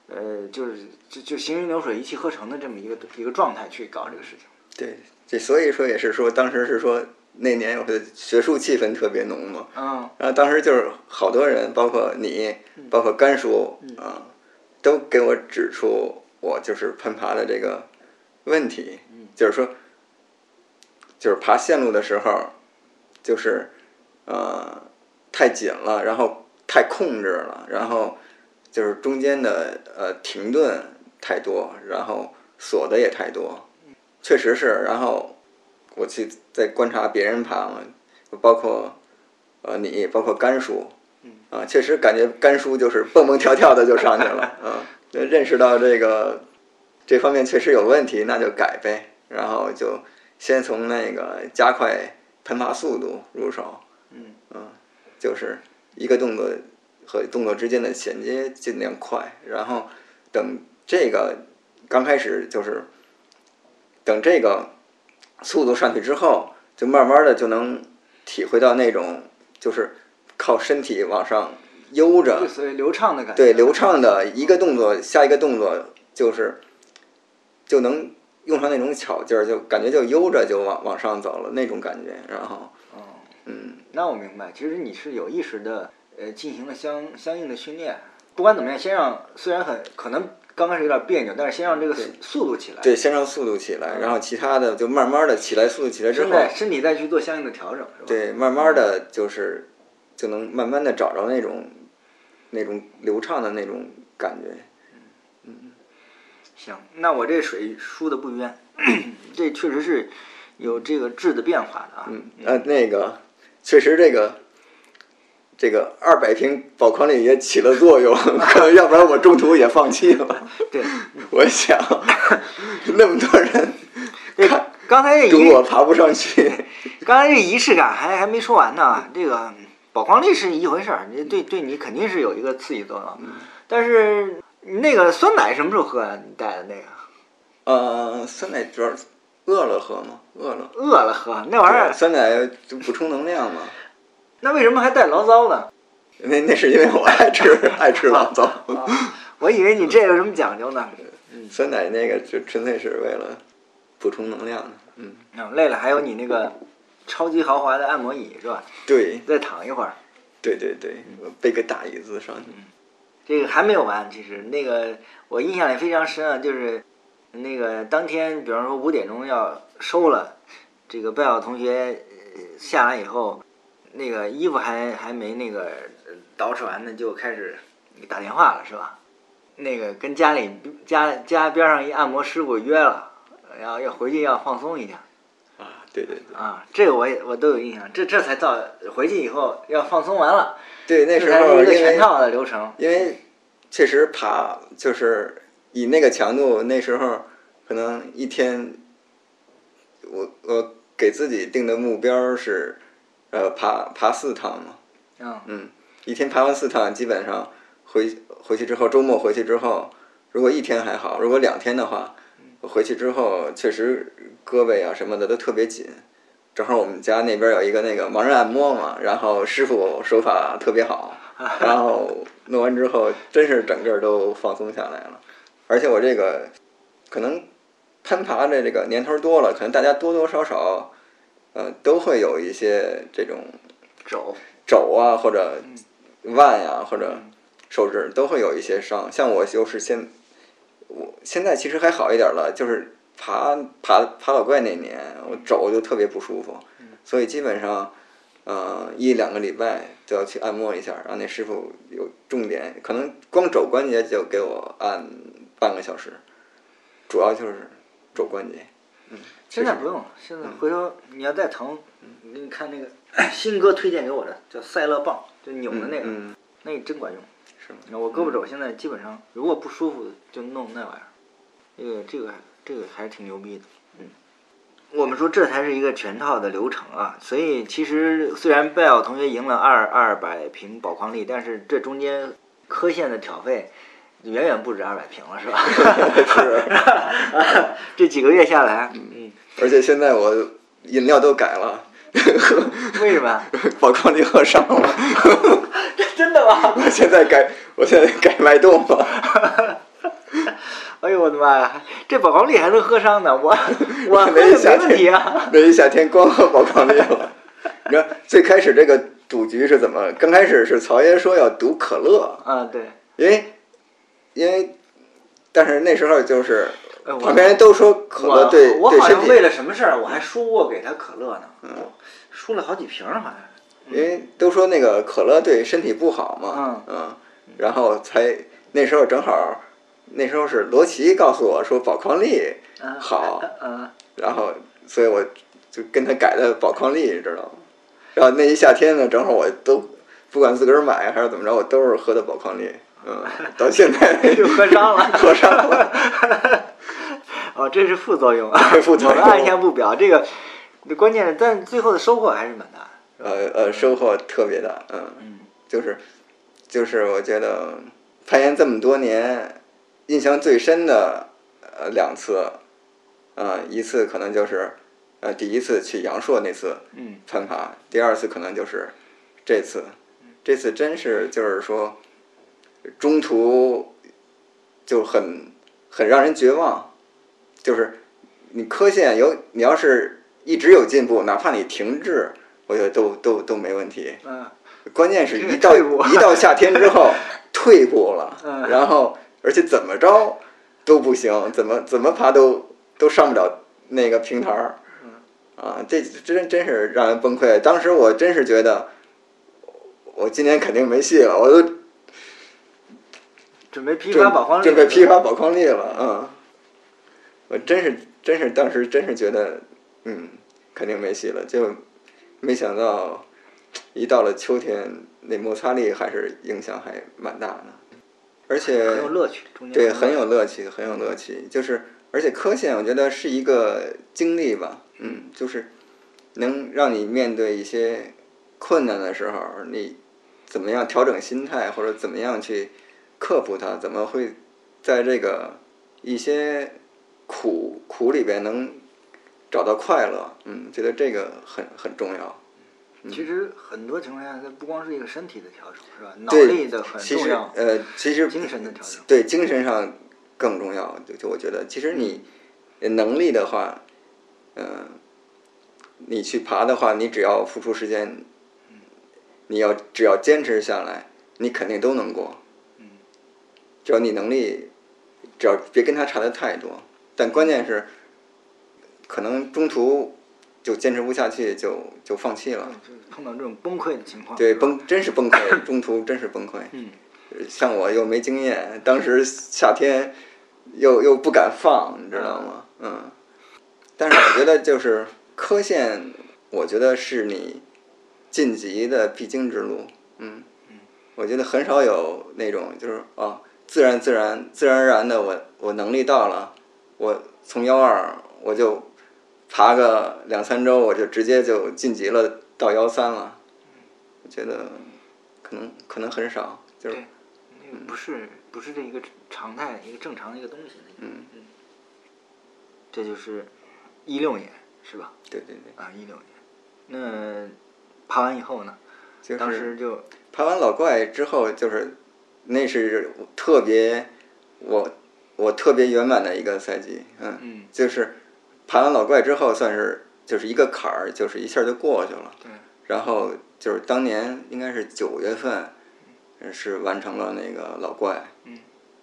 呃，就是就就行云流水、一气呵成的这么一个一个状态去搞这个事情。对，这所以说也是说，当时是说那年我的学术气氛特别浓嘛，嗯。然后当时就是好多人，包括你，包括甘叔啊，都给我指出我就是攀爬的这个问题，就是说，就是爬线路的时候，就是呃太紧了，然后太控制了，然后就是中间的呃停顿太多，然后锁的也太多，确实是。然后我去在观察别人爬嘛，包括呃你，包括甘叔，啊，确实感觉甘叔就是蹦蹦跳跳的就上去了，<laughs> 啊，就认识到这个这方面确实有问题，那就改呗。然后就先从那个加快攀爬速度入手，嗯就是一个动作和动作之间的衔接尽量快，然后等这个刚开始就是等这个速度上去之后，就慢慢的就能体会到那种就是靠身体往上悠着就，所谓流畅的感觉。对流畅的一个动作下一个动作就是就能用上那种巧劲儿，就感觉就悠着就往往上走了那种感觉，然后哦，嗯。那我明白，其实你是有意识的，呃，进行了相相应的训练。不管怎么样，先让虽然很可能刚开始有点别扭，但是先让这个速速度起来，对，先让速度起来，然后其他的就慢慢的起来，速度起来之后，身体再去做相应的调整，是吧？对，慢慢的就是就能慢慢的找着那种那种流畅的那种感觉。嗯行，那我这水输的不冤，这确实是有这个质的变化的啊。嗯，呃，那个确实这个这个二百瓶宝矿力也起了作用，<laughs> 可能要不然我中途也放弃了。对，<laughs> 我想 <laughs> 那么多人对看刚才这赌仪我爬不上去，刚才这仪式感还还没说完呢，这个宝矿力是一回事儿，你对对你肯定是有一个刺激作用，但是那个酸奶什么时候喝啊？你带的那个呃，酸奶主要是饿了喝嘛，饿了。饿了喝那玩意儿，酸奶就补充能量嘛。那为什么还带醪糟呢？那那是因为我爱吃爱吃醪糟，我以为你这有什么讲究呢？酸奶那个就纯粹是为了补充能量的。嗯，嗯，累了还有你那个超级豪华的按摩椅是吧？对再躺一会儿。对对对，我背个大椅子上去。这个还没有完，其实那个我印象里非常深啊，就是那个当天，比方说五点钟要收了，这个贝尔同学呃下来以后，那个衣服还还没那个呃捯饬完呢，就开始打电话了，是吧？那个跟家里家家边上一按摩师傅约了，然后要回去要放松一下啊，对对对，啊，这个我也我都有印象，这这才到回去以后要放松完了，对那时候一个全为套的流程。因为确实爬就是以那个强度，那时候可能一天，我我给自己定的目标是，呃，爬爬四趟嘛，嗯嗯，一天爬完四趟，基本上回回去之后，周末回去之后，如果一天还好，如果两天的话，回去之后确实胳膊啊什么的都特别紧。正好我们家那边有一个那个盲人按摩嘛，然后师傅手法特别好，<laughs> 然后弄完之后，真是整个都放松下来了。而且我这个可能攀爬的这个年头多了，可能大家多多少少，呃，都会有一些这种肘肘啊或者腕呀、或者手指都会有一些伤。像我就是现我现在其实还好一点了，就是爬爬爬老怪那年，我肘就特别不舒服，所以基本上。呃，一两个礼拜就要去按摩一下，让那师傅有重点，可能光肘关节就给我按半个小时，主要就是肘关节。现在不用，现在回头你要再疼，你给你看那个新哥推荐给我的叫赛乐棒，就扭的那个，嗯，那个真管用。是吗？我胳膊肘现在基本上，如果不舒服就弄那玩意儿，这个这个这个还是挺牛逼的。嗯，我们说这才是一个全套的流程啊，所以其实虽然贝尔同学赢了二二百瓶宝矿力，但是这中间科线的挑费远远不止二百瓶了，是吧？<laughs> 是，<laughs> 这几个月下来，嗯，而且现在我饮料都改了，为什么？<laughs> 宝矿力喝上了，真的吗？我现在改，我现在改脉动了。哎呦我的妈呀！这宝矿力还能喝伤呢，我我没问一夏天题啊。那一夏天光喝宝矿力了。你知道最开始这个赌局是怎么？刚开始是曹爷说要赌可乐，啊，对，因为因为，但是那时候就是旁边人都说可乐对我好像为，了什么事儿，我还输过给他可乐呢，嗯输了好几瓶儿好像。因为都说那个可乐对身体不好嘛，嗯，然后才那时候正好，那时候是罗琦告诉我说宝矿力嗯好，嗯，然后所以我就跟他改的宝矿力，你知道吗？然后那一夏天呢，正好我都不管自个儿买还是怎么着，我都是喝的宝矿力，嗯，<laughs> 到现在 <laughs> 就喝伤了。<laughs> 喝伤了，哦，这是副作用啊，副作用我们按下不表。这个关键是，但最后的收获还是蛮大的。呃呃，收获特别大，嗯，嗯就是就是我觉得攀岩这么多年，印象最深的呃两次，呃一次可能就是呃第一次去阳朔那次嗯攀爬，第二次可能就是这次，这次真是就是说中途就很很让人绝望，就是你科线有你要是一直有进步，哪怕你停滞，我觉得都都都没问题。嗯。关键是一到一到夏天之后 <laughs> 退步了，嗯。然后而且怎么着都不行，怎么怎么爬都都上不了那个平台儿，嗯。啊，这真真是让人崩溃。当时我真是觉得，我今年肯定没戏了，我都准备批发宝矿力，准备批发宝矿力了，嗯，我真是真是当时真是觉得，嗯，肯定没戏了，就没想到一到了秋天，那摩擦力还是影响还蛮大的，而且很有乐趣，对，很有乐趣，很有乐趣。就是，而且科线我觉得是一个经历吧，嗯，就是能让你面对一些困难的时候，你怎么样调整心态，或者怎么样去克服它，怎么会在这个一些苦苦里边能找到快乐，嗯，觉得这个很很重要。其实很多情况下，它不光是一个身体的调整，是吧？脑力的很重要，呃，其实精神的调整。对精神上更重要。就就我觉得，其实你能力的话，嗯、你去爬的话，你只要付出时间，你要只要坚持下来，你肯定都能过。只要你能力，只要别跟他差的太多。但关键是，可能中途就坚持不下去，就就放弃了。就碰到这种崩溃的情况，对，崩真是崩溃，中途真是崩溃。嗯，像我又没经验，当时夏天又又不敢放，你知道吗？嗯。但是我觉得就是科线，我觉得是你晋级的必经之路。嗯。我觉得很少有那种就是啊自然自然自然而然的我我能力到了，我从幺二我就爬个两三周，我就直接就晋级了到幺三了。我觉得可能可能很少，就是，那个不是不是这一个常态，一个正常的一个东西。嗯嗯，这就是一六年是吧？对对对，啊，一六年。那爬完以后呢？就是当时就爬完老怪之后，就是那是特别我我特别圆满的一个赛季，嗯，嗯。就是爬完老怪之后，算是就是一个坎儿，就是一下就过去了。对，然后就是当年应该是九月份，呃是完成了那个老怪，嗯。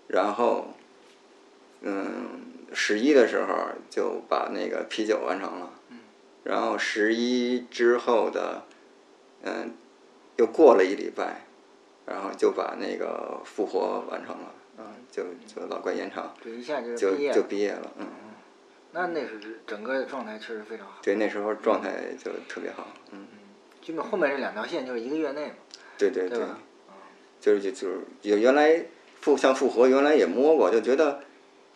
然后嗯十一的时候就把那个啤酒完成了，嗯。然后十一之后的嗯又过了一礼拜，然后就把那个复活完成了，嗯，就就老怪延长对一下就就就毕业了。嗯，那那是整个的状态确实非常好。对，那时候状态就特别好，嗯，基本后面这两条线就是一个月内嘛，对对对吧？就是就就是也原来复像复活原来也摸过，就觉得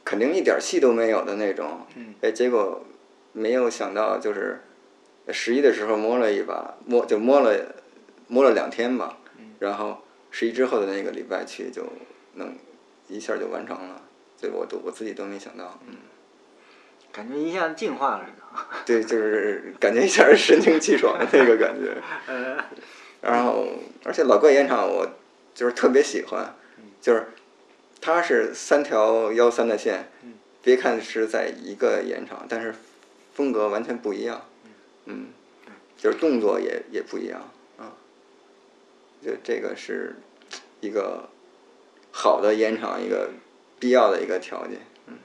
肯定一点儿戏都没有的那种，嗯哎，结果没有想到就是十一的时候摸了一把，摸就摸了摸了两天吧，嗯然后十一之后的那个礼拜去就能一下就完成了，这我都我自己都没想到，嗯，感觉一下进化了似的。<laughs> 对，就是感觉一下神清气爽的那个感觉。<laughs> 呃，<laughs> 然后，而且老怪烟厂我就是特别喜欢，就是它是三条幺三的线，别看是在一个烟厂，但是风格完全不一样，嗯，就是动作也也不一样啊，就这个是一个好的烟厂一个必要的一个条件，嗯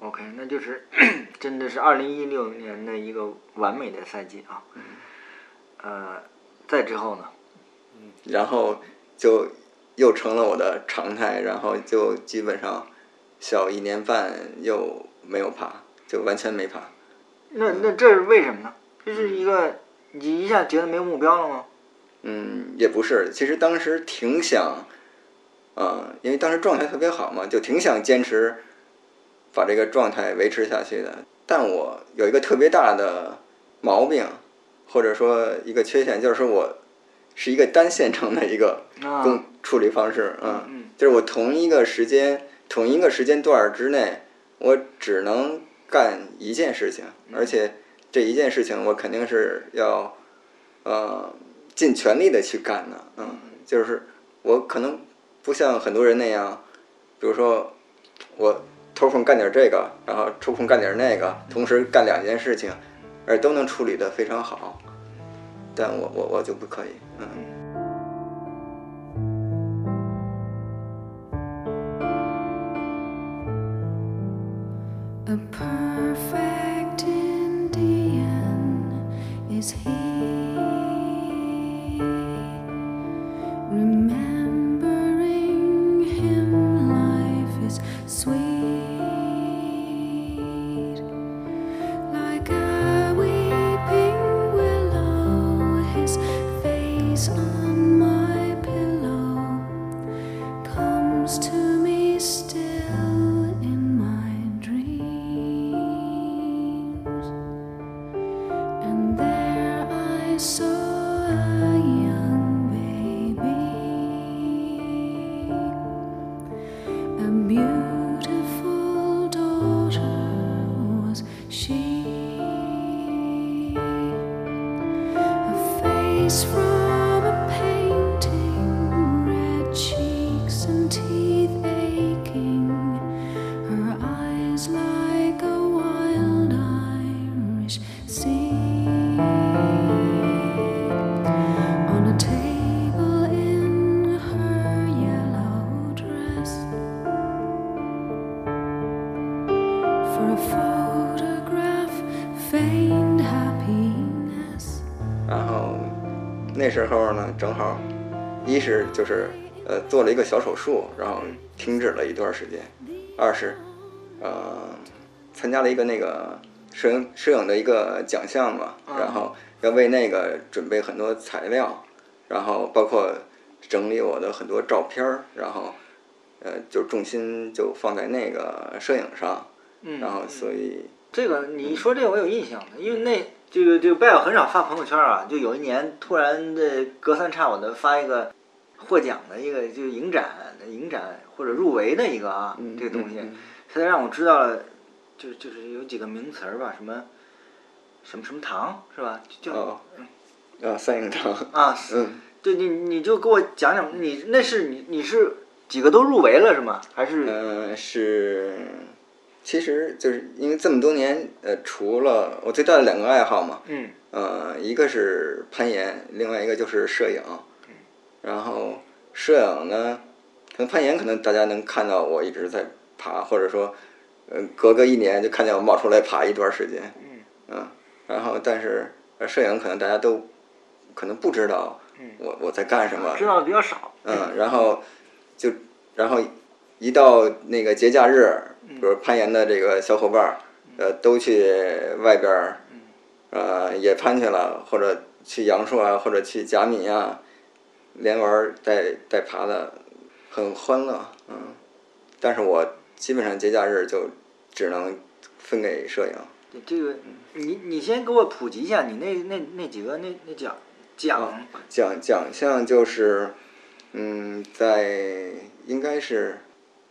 OK，那就是 <clears throat> 真的是二零一六年的一个完美的赛季啊。呃，再之后呢？然后就又成了我的常态，然后就基本上小一年半又没有爬，就完全没爬。那那这是为什么呢？这是一个你一下觉得没有目标了吗？嗯，也不是，其实当时挺想，呃，因为当时状态特别好嘛，就挺想坚持把这个状态维持下去的。但我有一个特别大的毛病，或者说一个缺陷，就是说我是一个单线程的一个啊。工处理方式，嗯，嗯就是我同一个时间同一个时间段之内，我只能干一件事情，而且这一件事情我肯定是要呃尽全力的去干呢，嗯，就是我可能不像很多人那样，比如说我抽空干点这个，然后抽空干点那个，同时干两件事情，而都能处理的非常好，但我我我就不可以，嗯。做了一个小手术，然后停止了一段时间；二是呃参加了一个那个摄影摄影的一个奖项嘛，嗯然后要为那个准备很多材料，然后包括整理我的很多照片儿，然后呃，就重心就放在那个摄影上，嗯，然后所以这个你说这个我有印象的，因为那这个这个贝尔很少发朋友圈啊，就有一年突然的隔三差五的发一个获奖的一个就是影展影展或者入围的一个啊、嗯这个东西嗯嗯，他才让我知道了，就就是有几个名词儿吧，什么什么什么堂是吧？就叫、哦，啊，三影堂，啊，嗯，对你你就给我讲讲，你那是你你是几个都入围了是吗？还是呃，是，其实就是因为这么多年，呃，除了我最大的两个爱好嘛，嗯呃，一个是攀岩，另外一个就是摄影。然后摄影呢，可能攀岩可能大家能看到我一直在爬，或者说，嗯，隔个一年就看见我冒出来爬一段时间。嗯然后但是呃摄影可能大家都可能不知道嗯我我在干什么。知道的比较少？嗯，然后就然后一到那个节假日，比如攀岩的这个小伙伴儿，呃，都去外边儿，呃，野攀去了，或者去阳朔啊，或者去甲米啊，连玩儿带带爬的，很欢乐，嗯。但是我基本上节假日就只能分给摄影。这个，你你先给我普及一下，你那那那几个那那奖奖，奖奖项就是，嗯，在应该是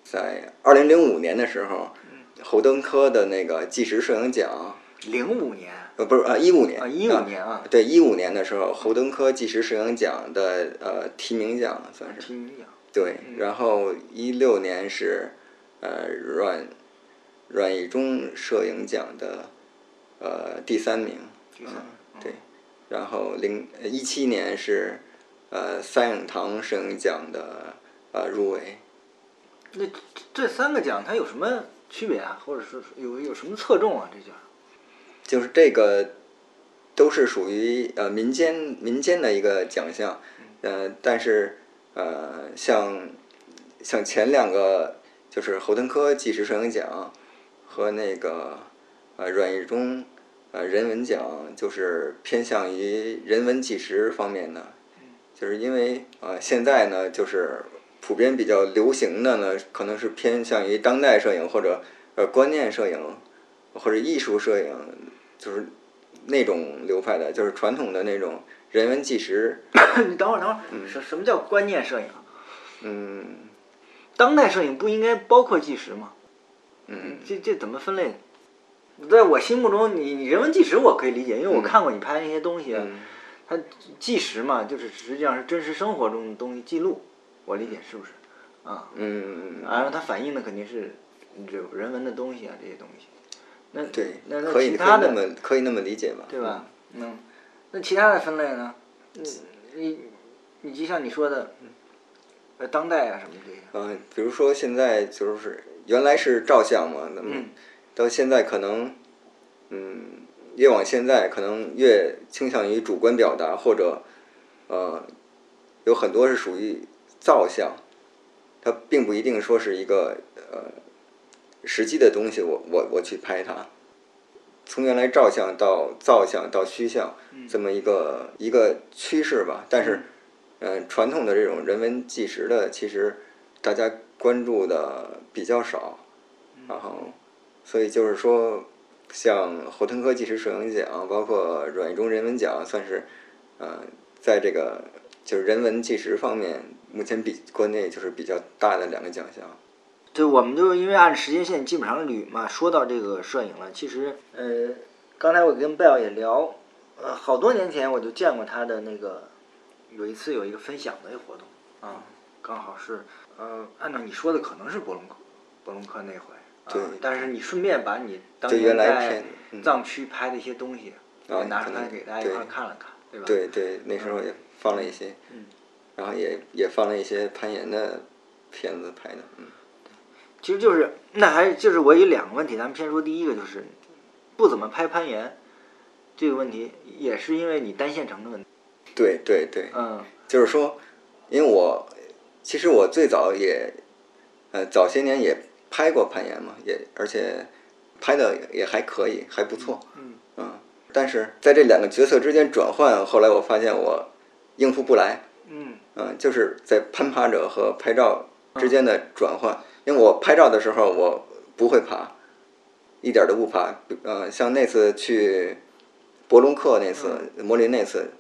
在二零零五年的时候，侯登科的那个纪实摄影奖，零五年呃，不是啊，一五年啊，一五年啊，对，一五年的时候，侯登科纪实摄影奖的呃提名奖算是。提名奖，对，嗯。然后一六年是呃阮阮义忠摄影奖的呃第三名，第对，然后零一七年是呃三影堂摄影奖的呃入围，那这这三个奖它有什么区别啊？或者是有有什么侧重啊？这奖？就是这个都是属于呃民间民间的一个奖项，呃，但是呃像像前两个就是侯登科纪实摄影奖和那个呃阮义忠呃人文奖，就是偏向于人文纪实方面的，就是因为呃现在呢就是普遍比较流行的呢，可能是偏向于当代摄影或者呃观念摄影或者艺术摄影，就是那种流派的，就是传统的那种人文纪实，<coughs> 你等会儿等会儿，什什么叫观念摄影？嗯当代摄影不应该包括纪实吗？嗯这这怎么分类？在我心目中，你你人文纪实我可以理解，因为我看过你拍那些东西，嗯它纪实嘛，就是实际上是真实生活中的东西记录，我理解是不是？啊，嗯，然后它反映的肯定是这种人文的东西啊，这些东西。那对那，那可以可以那么可以那么理解吧？对吧？嗯，那其他的分类呢？你你你就像你说的，呃，当代啊什么这些，嗯，比如说现在就是原来是照相嘛，那么嗯到现在可能，嗯，越往现在可能越倾向于主观表达，或者，呃，有很多是属于造像，它并不一定说是一个呃实际的东西我，我我去拍它。从原来照相到造像到虚像，这么一个一个趋势吧。但是，嗯、传统的这种人文纪实的，其实大家关注的比较少。然后，所以就是说，像侯腾科纪实摄影奖，包括阮义忠人文奖，算是，呃，在这个就是人文纪实方面，目前比国内就是比较大的两个奖项。对，我们就是因为按时间线基本上捋嘛，说到这个摄影了。其实，呃，刚才我跟贝尔也聊，呃，好多年前我就见过他的那个，有一次有一个分享的一个活动啊，刚好是，呃，按照你说的可能是博隆克，博隆克那回，啊对但是你顺便把你当年在藏区拍的一些东西，啊也拿出来给大家一块看了看，对吧？对对，那时候也放了一些，嗯然后也也放了一些攀岩的片子拍的，嗯。其实就是那还就是我有两个问题，咱们先说第一个，就是不怎么拍攀岩这个问题，也是因为你单线程的问题。对对对，嗯就是说，因为我其实我最早也，呃，早些年也拍过攀岩嘛，也而且拍的也还可以，还不错，嗯嗯。但是在这两个角色之间转换，后来我发现我应付不来，嗯嗯，就是在攀爬者和拍照之间的转换。因为我拍照的时候我不会爬，一点儿都不爬。呃，像那次去博隆克那次，柏林那次，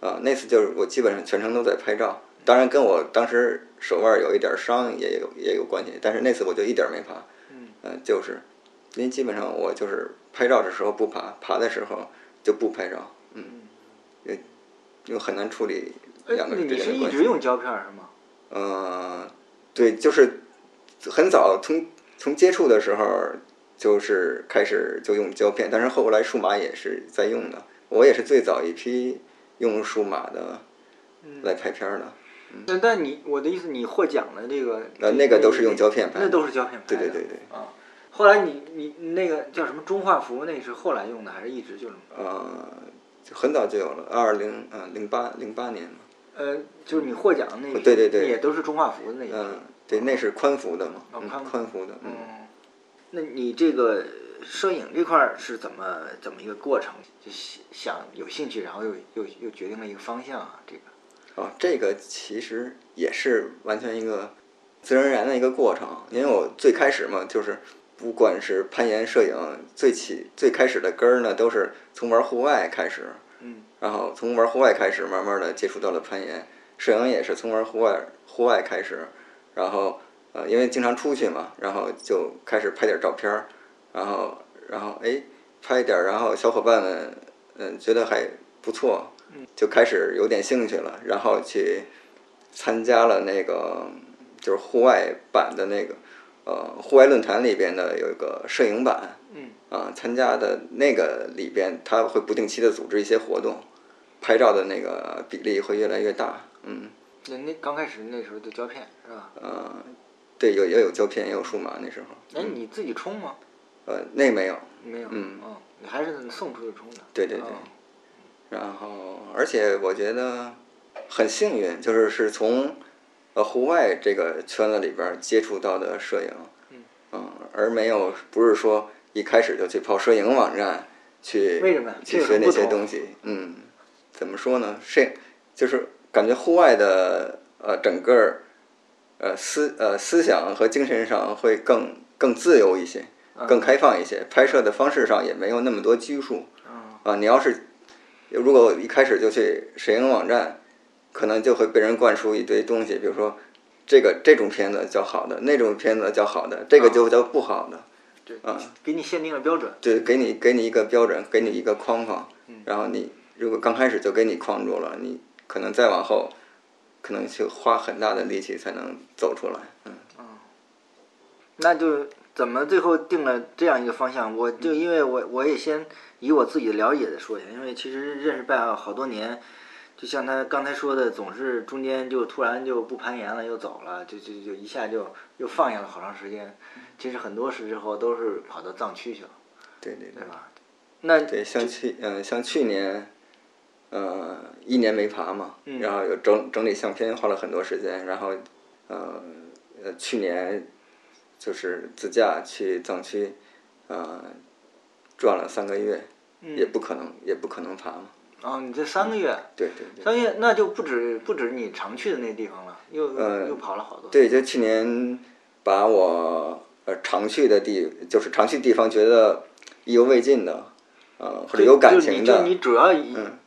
啊、那次就是我基本上全程都在拍照。当然跟我当时手腕有一点伤也有也有关系，但是那次我就一点儿没爬。嗯，呃，就是，因为基本上我就是拍照的时候不爬，爬的时候就不拍照。嗯，因为因为很难处理哎两个人之你是一间的关系。直用胶片儿是吗？嗯，对，就是很早从从接触的时候就是开始就用胶片，但是后来数码也是在用的。我也是最早一批用数码的嗯来拍片儿的。那但你我的意思，你获奖的这个，呃那个都是用胶片拍的那都是胶片拍的。对对对对，啊，后来你你你那个叫什么中画幅，那是后来用的，还是一直就是？呃，就很早就有了，二零嗯零八零八年嘛。呃，就是你获奖那个，对对对也都是中画幅的那一批。嗯，对，那是宽幅的嘛，宽幅宽幅的，嗯。嗯，那你这个摄影这块儿是怎么怎么一个过程？就想想有兴趣，然后又又又决定了一个方向啊，这个。哦，这个其实也是完全一个自然而然的一个过程，因为我最开始嘛，就是不管是攀岩、摄影，最起最开始的根儿呢，都是从玩户外开始，嗯然后从玩户外开始，慢慢的接触到了攀岩，摄影也是从玩户外户外开始，然后呃，因为经常出去嘛，然后就开始拍点照片儿，然后然后哎拍一点儿，然后小伙伴们嗯觉得还不错，就开始有点兴趣了，然后去参加了那个就是户外版的那个呃户外论坛里边的有一个摄影版，嗯啊，参加的那个里边，他会不定期的组织一些活动，拍照的那个比例会越来越大。嗯，那那刚开始那时候就胶片是吧？呃，对，有也有胶片，也有数码那时候。哎，你自己冲吗？呃，那没有。没有。嗯哦，你还是送出去冲的。对对对哦然后，而且我觉得很幸运，就是是从呃户外这个圈子里边儿接触到的摄影，嗯而没有不是说一开始就去跑摄影网站去为什么这去学那些东西。嗯，怎么说呢？摄影就是感觉户外的呃整个儿呃思呃思想和精神上会更更自由一些，更开放一些，拍摄的方式上也没有那么多拘束。嗯啊，你要是如果一开始就去摄影网站，可能就会被人灌输一堆东西，比如说这个这种片子叫好的，那种片子叫好的，这个就叫不好的。对啊，给你限定了标准。对，给你给你一个标准，给你一个框框嗯，然后你如果刚开始就给你框住了，你可能再往后，可能就花很大的力气才能走出来。嗯，那就怎么最后定了这样一个方向？我就因为我我也先以我自己了解的说一下，因为其实认识拜奥好多年，就像他刚才说的，总是中间就突然就不攀岩了，又走了，就就就一下就又放下了好长时间。其实很多时候都是跑到藏区去了，对对对对。吧？那对，像去嗯、像去年，呃，一年没爬嘛，嗯。然后有整整理相片，花了很多时间，然后，呃，呃，去年就是自驾去藏区，呃，转了三个月，也嗯，不可能也不可能爬嘛，哦，你这三个月，对对对。三个月那就不止不止你常去的那地方了，又呃又跑了好多。对，就去年把我呃常去的地，就是常去地方觉得意犹未尽的，呃，或者有感情的。就你，主要以、嗯。呃，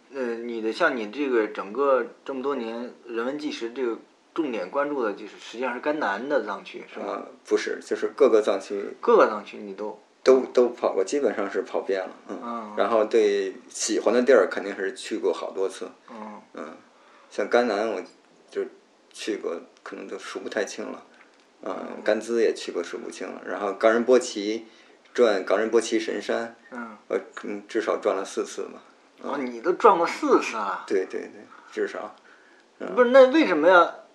你的像你这个整个这么多年人文纪实这个重点关注的就是实际上是甘南的藏区是吧？呃，不是，就是各个藏区。各个藏区你都都都跑过，基本上是跑遍了，嗯，嗯。然后对喜欢的地儿肯定是去过好多次，嗯嗯，像甘南我就去过，可能都数不太清了，嗯，甘孜也去过数不清了，然后冈仁波齐转冈仁波齐神山，嗯，呃，嗯，至少转了四次吧，哦，你都转过四次了，对对对，至少。不是那为什么要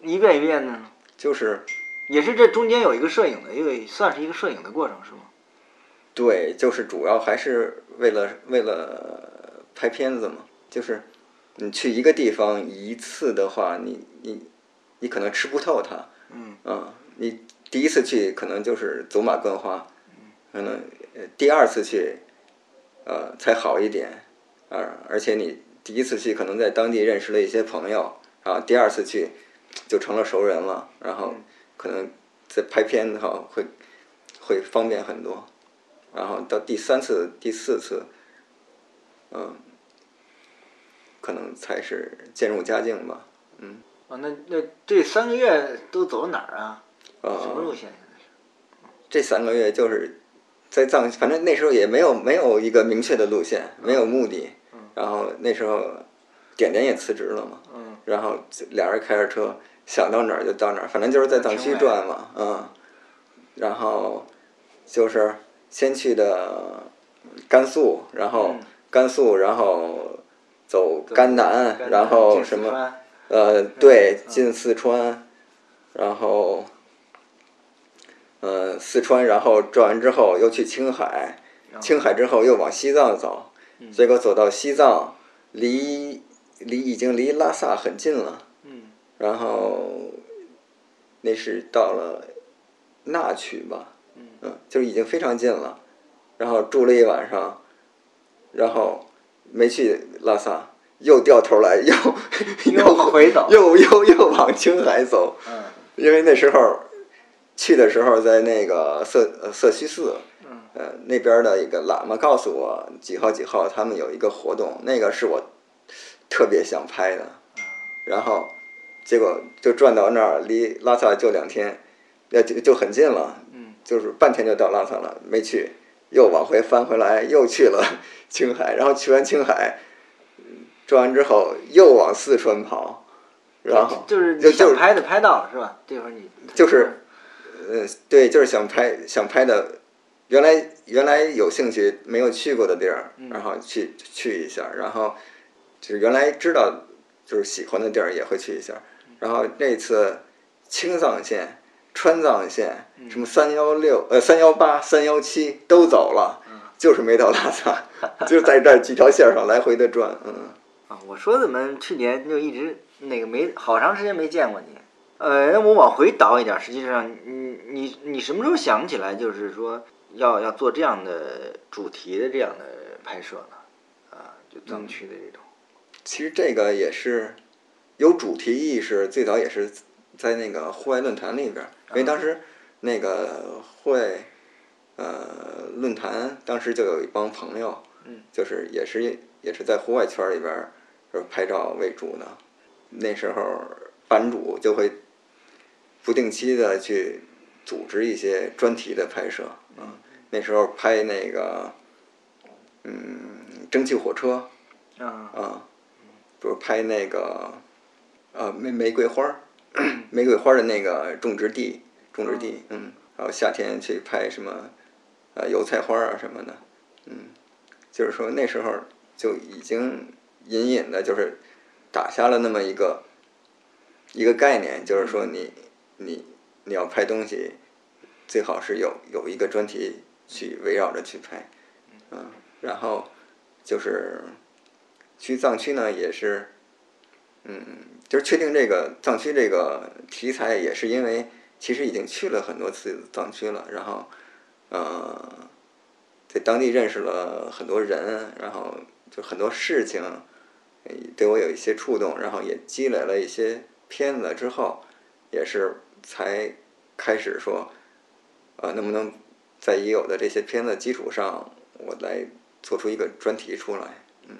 一遍一遍呢？就是也是这中间有一个摄影的，一个算是一个摄影的过程是吗？对，就是主要还是为了为了拍片子嘛，就是你去一个地方一次的话，你你你可能吃不透它，嗯。啊，你第一次去可能就是走马观花，可能呃第二次去，呃才好一点，啊，而且你第一次去可能在当地认识了一些朋友，啊，第二次去就成了熟人了，然后可能在拍片的话会会方便很多。然后到第三次、第四次，嗯，可能才是渐入佳境吧。嗯，啊，那那这三个月都走哪儿啊？什么路呃，线？现在是？这三个月就是在藏，反正那时候也没有没有一个明确的路线，没有目的。然后那时候点点也辞职了嘛，嗯。然后俩人开着车，想到哪儿就到哪儿，反正就是在藏区转嘛，嗯。然后就是先去的甘肃，然后嗯。甘肃，然后走甘南，然后什么川。呃，对，嗯。进四川，然后呃四川，然后转完之后又去青海，青海之后又往西藏走，嗯结果走到西藏，离离已经离拉萨很近了，嗯。然后那是到了那曲吧，嗯。就是已经非常近了，然后住了一晚上，然后没去拉萨，又掉头来又 <laughs> 又回走。<laughs> 又又又往青海走，嗯。因为那时候去的时候在那个色呃色西寺，嗯呃那边的一个喇嘛告诉我几号几号他们有一个活动，那个是我特别想拍的，然后结果就转到那儿，离拉萨就两天，呃就就很近了，嗯就是半天就到拉萨了，没去，又往回翻回来，又去了青海，然后去完青海，嗯转完之后又往四川跑，然后就是就就是拍的拍到了是吧？这会儿你就是呃，对，就是想拍想拍的，原来原来有兴趣没有去过的地儿，嗯。然后去去一下，然后就是原来知道就是喜欢的地儿也会去一下，然后那次青藏线、川藏线，嗯。什么三幺六、呃三幺八、三幺七都走了，嗯。就是没到拉萨，<laughs> 就在这儿几条线上来回的转，嗯。啊，我说怎么去年就一直那个没好长时间没见过你。呃，那我往回倒一点，实际上你你你什么时候想起来，就是说要要做这样的主题的这样的拍摄呢？啊，就藏区的这种。其实这个也是有主题意识，最早也是在那个户外论坛里边儿，因为当时那个户外呃论坛，当时就有一帮朋友，嗯就是也是也是在户外圈儿里边儿，就是拍照为主的。那时候版主就会不定期的去组织一些专题的拍摄，嗯，那时候拍那个嗯蒸汽火车，啊，啊，比如拍那个，呃，玫玫瑰花儿，<coughs> 玫瑰花儿的那个种植地，种植地，嗯，然后夏天去拍什么，呃，油菜花儿啊什么的，嗯，就是说那时候就已经隐隐的，就是打下了那么一个一个概念，就是说你你你要拍东西，最好是有有一个专题去围绕着去拍，嗯，然后就是去藏区呢，也是，嗯，就是确定这个藏区这个题材，也是因为其实已经去了很多次藏区了，然后，呃，在当地认识了很多人，然后就很多事情，呃对我有一些触动，然后也积累了一些片子之后，也是才开始说，呃，能不能在已有的这些片子基础上，我来做出一个专题出来。嗯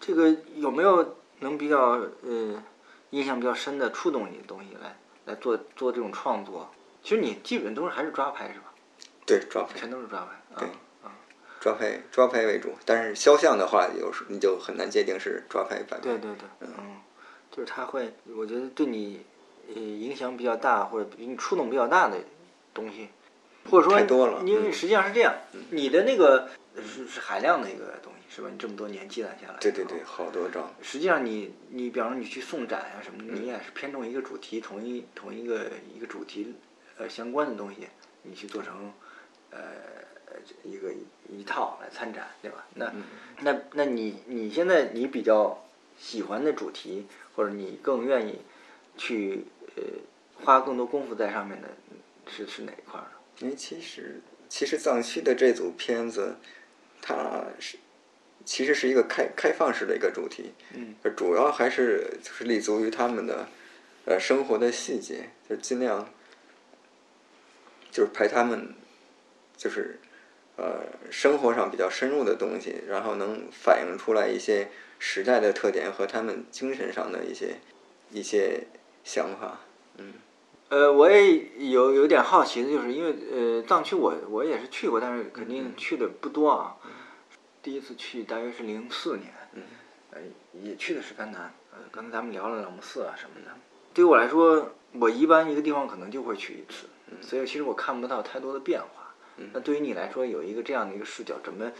这个有没有能比较呃印象比较深的触动你的东西来来做做这种创作？其实你基本都是还是抓拍是吧？对，抓拍，全都是抓拍。对啊，抓拍，抓拍为主。但是肖像的话，有时你就很难界定是抓拍版本。对对对，嗯，就是他会，我觉得对你呃影响比较大，或者比你触动比较大的东西，或者说太多了嗯因为实际上是这样，你的那个是是海量的一个东西，是吧？你这么多年积攒下来，对对对，。好多张。实际上你，你比方说你去送展呀、什么的，嗯你也是偏重一个主题，同一同一个一个主题呃相关的东西，你去做成呃一个一套来参展，对吧？那、嗯那那你你现在你比较喜欢的主题，或者你更愿意去呃花更多功夫在上面的，是是哪一块？因为其实其实藏区的这组片子，它是其实是一个开开放式的一个主题，嗯主要还是就是立足于他们的呃生活的细节，就尽量就是拍他们就是呃生活上比较深入的东西，然后能反映出来一些时代的特点和他们精神上的一些一些想法。呃，我也有有点好奇的，就是因为呃藏区我我也是去过，但是肯定去的不多啊。第一次去大约是零四年，呃，也去的是甘南。呃，刚才咱们聊了朗木寺啊什么的。对于我来说，我一般一个地方可能就会去一次，所以其实我看不到太多的变化。那对于你来说，有一个这样的一个视角，怎么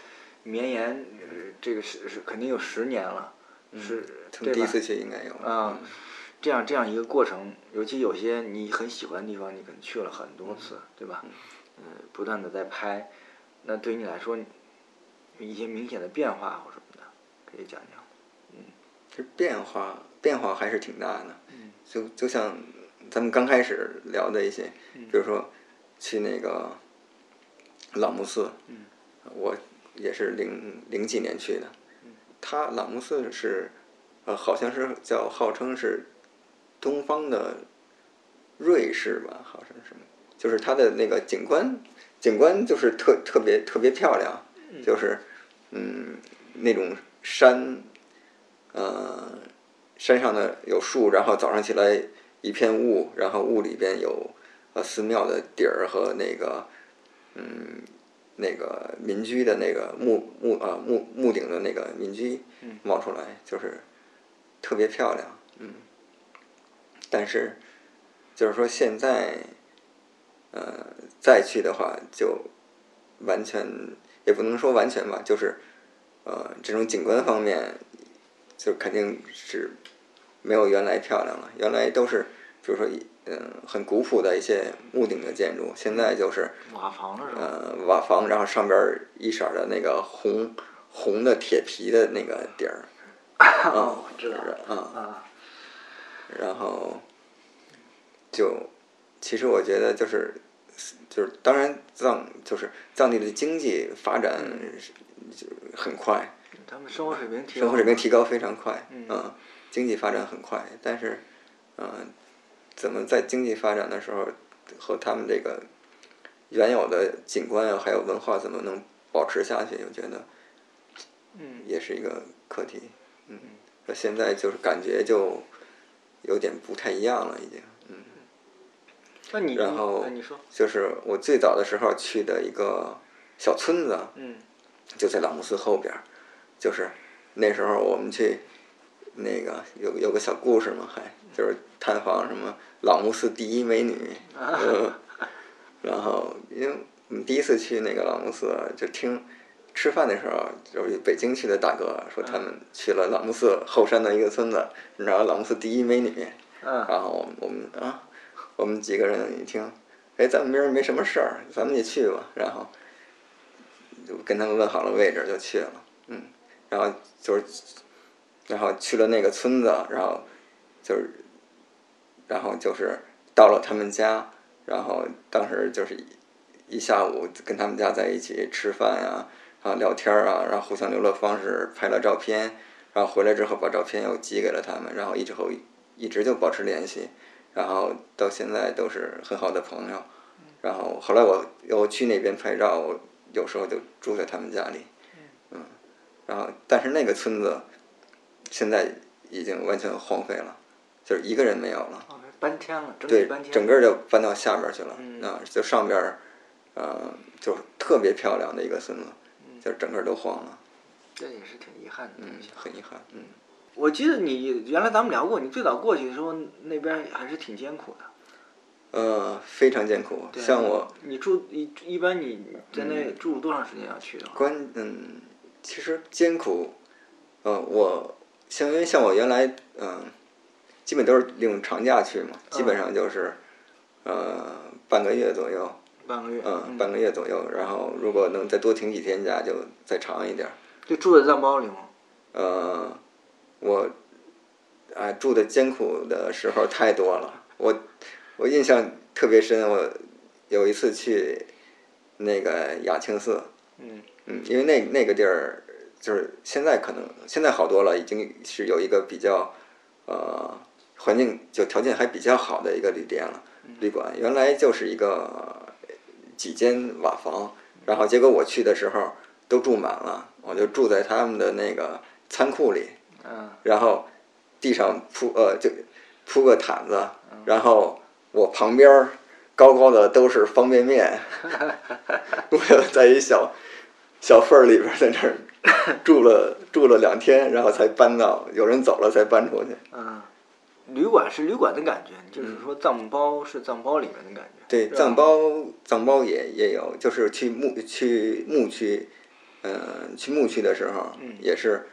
绵延？呃这个是是肯定有十年了，是第一次去应该有啊，这样这样一个过程，尤其有些你很喜欢的地方，你可能去了很多次，对吧？嗯，不断的在拍，那对于你来说，有一些明显的变化或什么的，可以讲讲。其实变化变化还是挺大的。嗯就就像咱们刚开始聊的一些，嗯比如说去那个朗木寺，嗯我也是零零几年去的。嗯它朗木寺是呃，好像是叫号称是东方的瑞士吧，好像是什么，就是它的那个景观景观就是特特别特别漂亮，就是嗯那种山，呃山上的有树，然后早上起来一片雾，然后雾里边有呃寺庙的底儿和那个嗯那个民居的那个木木啊木木顶的那个民居嗯冒出来，就是特别漂亮，嗯。但是就是说现在呃再去的话，就完全也不能说完全吧，就是呃这种景观方面，就肯定是没有原来漂亮了。原来都是比如说一嗯很古朴的一些木顶的建筑，现在就是瓦房了是吧？呃瓦房，然后上边儿一色儿的那个红红的铁皮的那个底儿，<laughs> 哦，知道了啊、啊，然后就其实我觉得就是就是当然藏就是藏地的经济发展是就很快，他们生活水平提高，生活水平提高非常快，嗯经济发展很快，但是嗯、怎么在经济发展的时候和他们这个原有的景观啊还有文化怎么能保持下去？我觉得嗯也是一个课题，嗯，那现在就是感觉就有点不太一样了，已经，嗯。那你然后你说，就是我最早的时候去的一个小村子，嗯。就在朗木寺后边儿，就是那时候我们去那个有有个小故事嘛，还就是探访什么朗木寺第一美女，嗯，然后因为我们第一次去那个朗木寺，就听吃饭的时候，就是北京去的大哥说他们去了朗木寺后山的一个村子，你知道朗木寺第一美女，嗯。然后我们我们啊，我们几个人一听，哎，咱们明儿没什么事儿，咱们也去吧。然后就跟他们问好了位置就去了，嗯，然后就是，然后去了那个村子，然后就是，然后就是到了他们家，然后当时就是一一下午跟他们家在一起吃饭呀、然后聊天儿啊，然后互相留了方式，拍了照片，然后回来之后把照片又寄给了他们，然后一直后一直就保持联系，然后到现在都是很好的朋友。然后后来我又去那边拍照，我有时候就住在他们家里，嗯，然后但是那个村子现在已经完全荒废了，就是一个人没有了。哦搬迁了，对整个就搬到下边儿去了。嗯啊，就上边儿，呃，就特别漂亮的一个村子，嗯就整个都黄了。这也是挺遗憾的东嗯西。，很遗憾。嗯，我记得你原来咱们聊过，你最早过去的时候，那边还是挺艰苦的。呃，非常艰苦。像我你住一一般你在那住多长时间要去的话？关嗯，其实艰苦，呃，我像因为像我原来嗯、基本都是利用长假去嘛，基本上就是呃半个月左右，半个月。嗯，半个月左右。然后如果能再多请几天假，就再长一点儿。就住在藏包里吗？呃，我啊住的艰苦的时候太多了，我我印象特别深。我有一次去那个雅清寺，嗯嗯，因为那那个地儿就是现在可能现在好多了，已经是有一个比较呃环境就条件还比较好的一个旅店了。旅馆原来就是一个几间瓦房，然后结果我去的时候都住满了，我就住在他们的那个仓库里，嗯。然后地上铺呃就铺个毯子，然后我旁边儿高高的都是方便面，<laughs> 我就在一小小缝儿里边在那儿住了住了两天，然后才搬到有人走了才搬出去。嗯，旅馆是旅馆的感觉，就是说藏包是藏包里面的感觉。对，藏包藏包也也有，就是去牧去牧区，嗯、去牧区的时候，嗯。也是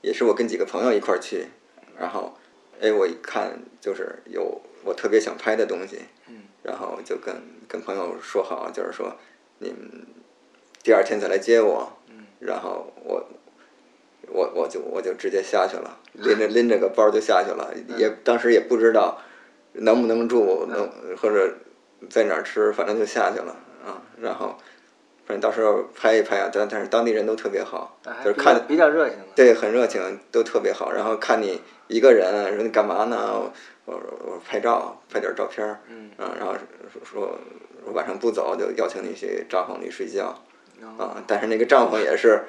也是我跟几个朋友一块儿去，然后哎我一看就是有我特别想拍的东西，嗯。然后就跟跟朋友说好，就是说你们第二天再来接我，嗯。然后我我我就我就直接下去了，拎着拎着个包就下去了，<laughs> 也当时也不知道能不能住，能或者在哪儿吃，反正就下去了啊。然后反正到时候拍一拍啊，但但是当地人都特别好，就是看比较热情。对，很热情，都特别好。然后看你一个人，说你干嘛呢？我我我拍照，拍点照片儿。嗯然后说说说晚上不走，就邀请你去帐篷里睡觉。哦啊，但是那个帐篷也是呃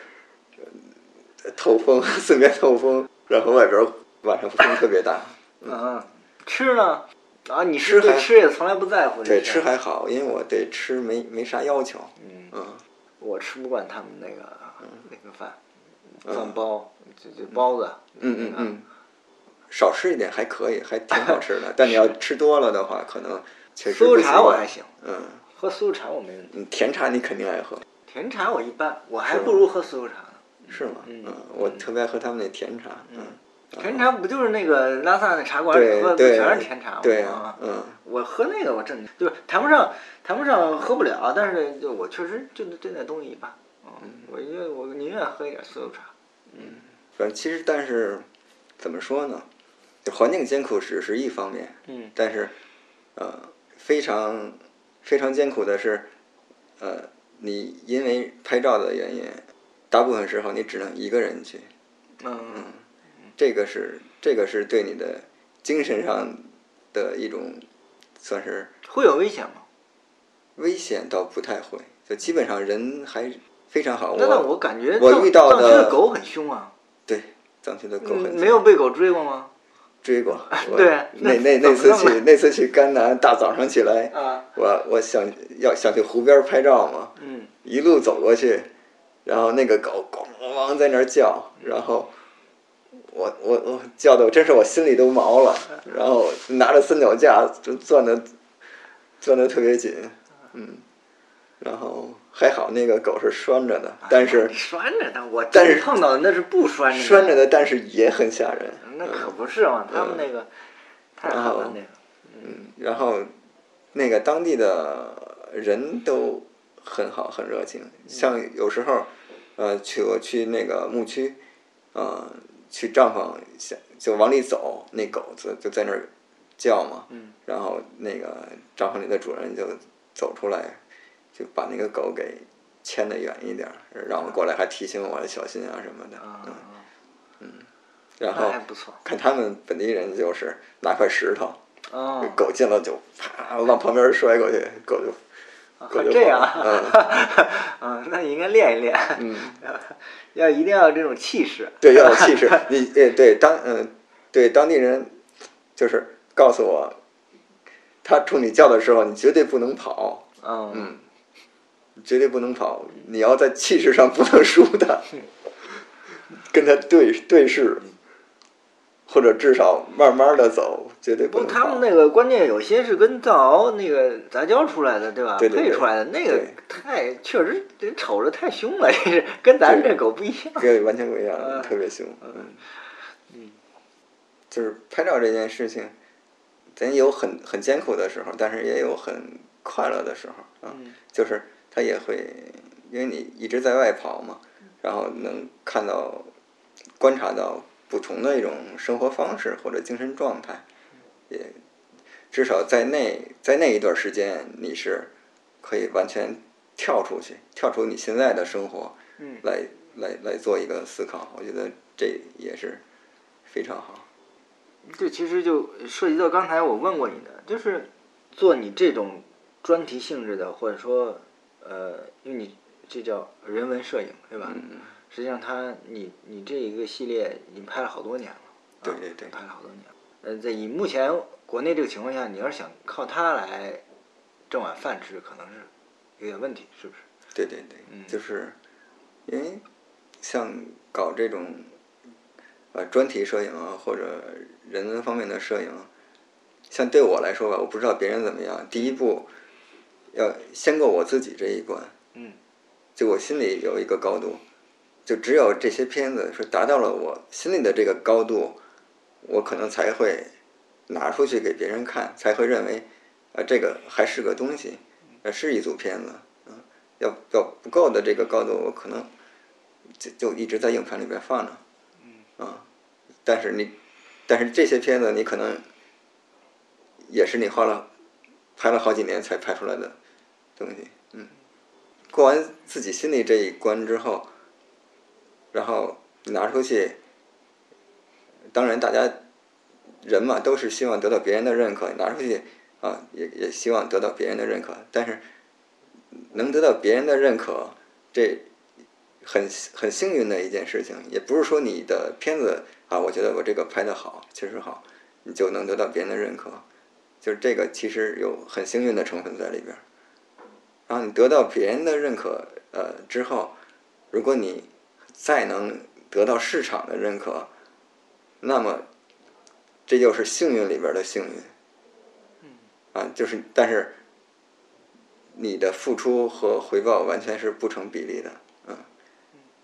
<laughs> 透风，<laughs> 四面透风，然后外边儿晚上风特别大。嗯，吃呢？啊，你吃对吃也从来不在乎这对，吃还好，因为我对吃没没啥要求。嗯，嗯，我吃不惯他们那个那个饭，嗯饭包，就就包子。嗯嗯嗯，少吃一点还可以，还挺好吃的。<laughs> 但你要吃多了的话，可能确实酥不行茶我还行，嗯，喝酥茶我没问题。嗯甜茶你肯定爱喝，甜茶我一般，我还不如喝酥茶呢。是吗？嗯嗯，我特别爱喝他们那甜茶。嗯，甜茶不就是那个拉萨那茶馆里喝的全是甜茶吗？对啊，嗯我喝那个我真就是谈不上谈不上喝不了，但是就我确实就对那东西一般。嗯，我因为我宁愿喝一点酥油茶。嗯反正其实但是怎么说呢，就环境艰苦只是一方面，嗯但是呃非常非常艰苦的是，呃你因为拍照的原因，大部分时候你只能一个人去，嗯。这个是这个是对你的精神上的一种算是会有危险吗？危险，倒不太会，就基本上人还非常好。那那我我感觉我遇到的狗很凶啊，对藏区的狗很凶。没有被狗追过吗？追过，<laughs> 对那那那那次去那次去甘南，大早上起来，啊，我我想要想去湖边拍照嘛，嗯。一路走过去，然后那个狗咣咣咣在那儿叫，然后我我我叫的真是我心里都毛了，然后拿着三脚架就攥的攥的特别紧，嗯，然后还好那个狗是拴着的，但是你拴着的，我但是碰到的那是不拴着的，拴着的，但是也很吓人，那可不是嘛，他们那个太狠了那个。嗯，然后那个当地的人都很好，很热情。像有时候，呃，去我去那个牧区，呃，去帐篷想就往里走，那狗子就在那儿叫嘛，嗯然后那个帐篷里的主人就走出来，就把那个狗给牵得远一点儿，让我过来还提醒我小心啊什么的。啊嗯，然后还不错。看他们本地人就是拿块石头。哦，狗进了就啪往旁边摔过去，狗就还这样？嗯，<laughs> 那你应该练一练，嗯，<laughs> 要一定要有这种气势。对，要有气势。<laughs> 你呃对当嗯、对当地人就是告诉我，他冲你叫的时候，你绝对不能跑，嗯嗯，绝对不能跑，你要在气势上不能输他，跟他对对视，或者至少慢慢的走，绝对不。他们那个关键有些是跟藏獒那个杂交出来的，对吧？对对对配出来的那个太确实这瞅着太凶了，<laughs> 这是跟咱对这狗不一样。对完全不一样，嗯特别凶。嗯，嗯就是拍照这件事情，咱有很很艰苦的时候，但是也有很快乐的时候啊。嗯就是它也会，因为你一直在外跑嘛，然后能看到、观察到不同的一种生活方式或者精神状态，也至少在那在那一段时间，你是可以完全跳出去，跳出你现在的生活，嗯来来来做一个思考。我觉得这也是非常好。这其实就涉及到刚才我问过你的，就是做你这种专题性质的，或者说呃，因为你这叫人文摄影，对吧？嗯实际上它，你你这一个系列已经拍了好多年了，啊对对对拍了好多年了。呃，在以目前国内这个情况下，你要是想靠它来挣碗饭吃，可能是有点问题，是不是？对对对，嗯就是因为像搞这种呃专题摄影啊，或者人文方面的摄影，像对我来说吧，我不知道别人怎么样。第一步要先过我自己这一关，嗯就我心里有一个高度，就只有这些片子是达到了我心里的这个高度，我可能才会拿出去给别人看，才会认为啊、这个还是个东西，呃是一组片子，嗯、要要不够的这个高度，我可能就就一直在硬盘里边放着，啊、但是你，但是这些片子你可能也是你花了拍了好几年才拍出来的东西，嗯，过完自己心里这一关之后，然后拿出去，当然大家人嘛都是希望得到别人的认可，拿出去啊也也希望得到别人的认可，但是能得到别人的认可，这很很幸运的一件事情，也不是说你的片子啊，我觉得我这个拍的好，确实好，你就能得到别人的认可，就是这个其实有很幸运的成分在里边。然后你得到别人的认可，呃之后，如果你再能得到市场的认可，那么这就是幸运里边儿的幸运。啊，就是但是你的付出和回报完全是不成比例的，嗯，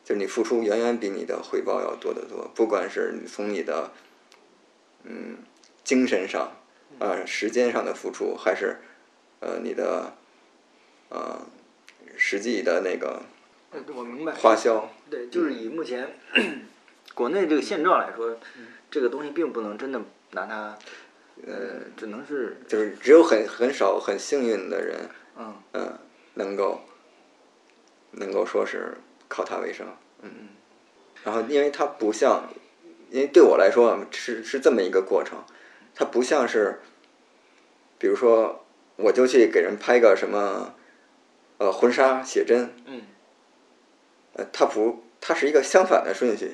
就是你付出远远比你的回报要多得多，不管是你从你的嗯精神上啊、时间上的付出，还是呃你的呃实际的那个呃我明白。花销，对，就是以目前 <clears throat> 国内这个现状来说，嗯这个东西并不能真的拿它，呃，只能是就是只有很很少很幸运的人，嗯。嗯，能够能够说是靠它为生，嗯，然后因为它不像，因为对我来说是是这么一个过程，它不像是，比如说我就去给人拍个什么，呃，婚纱写真，嗯，呃，它不，它是一个相反的顺序，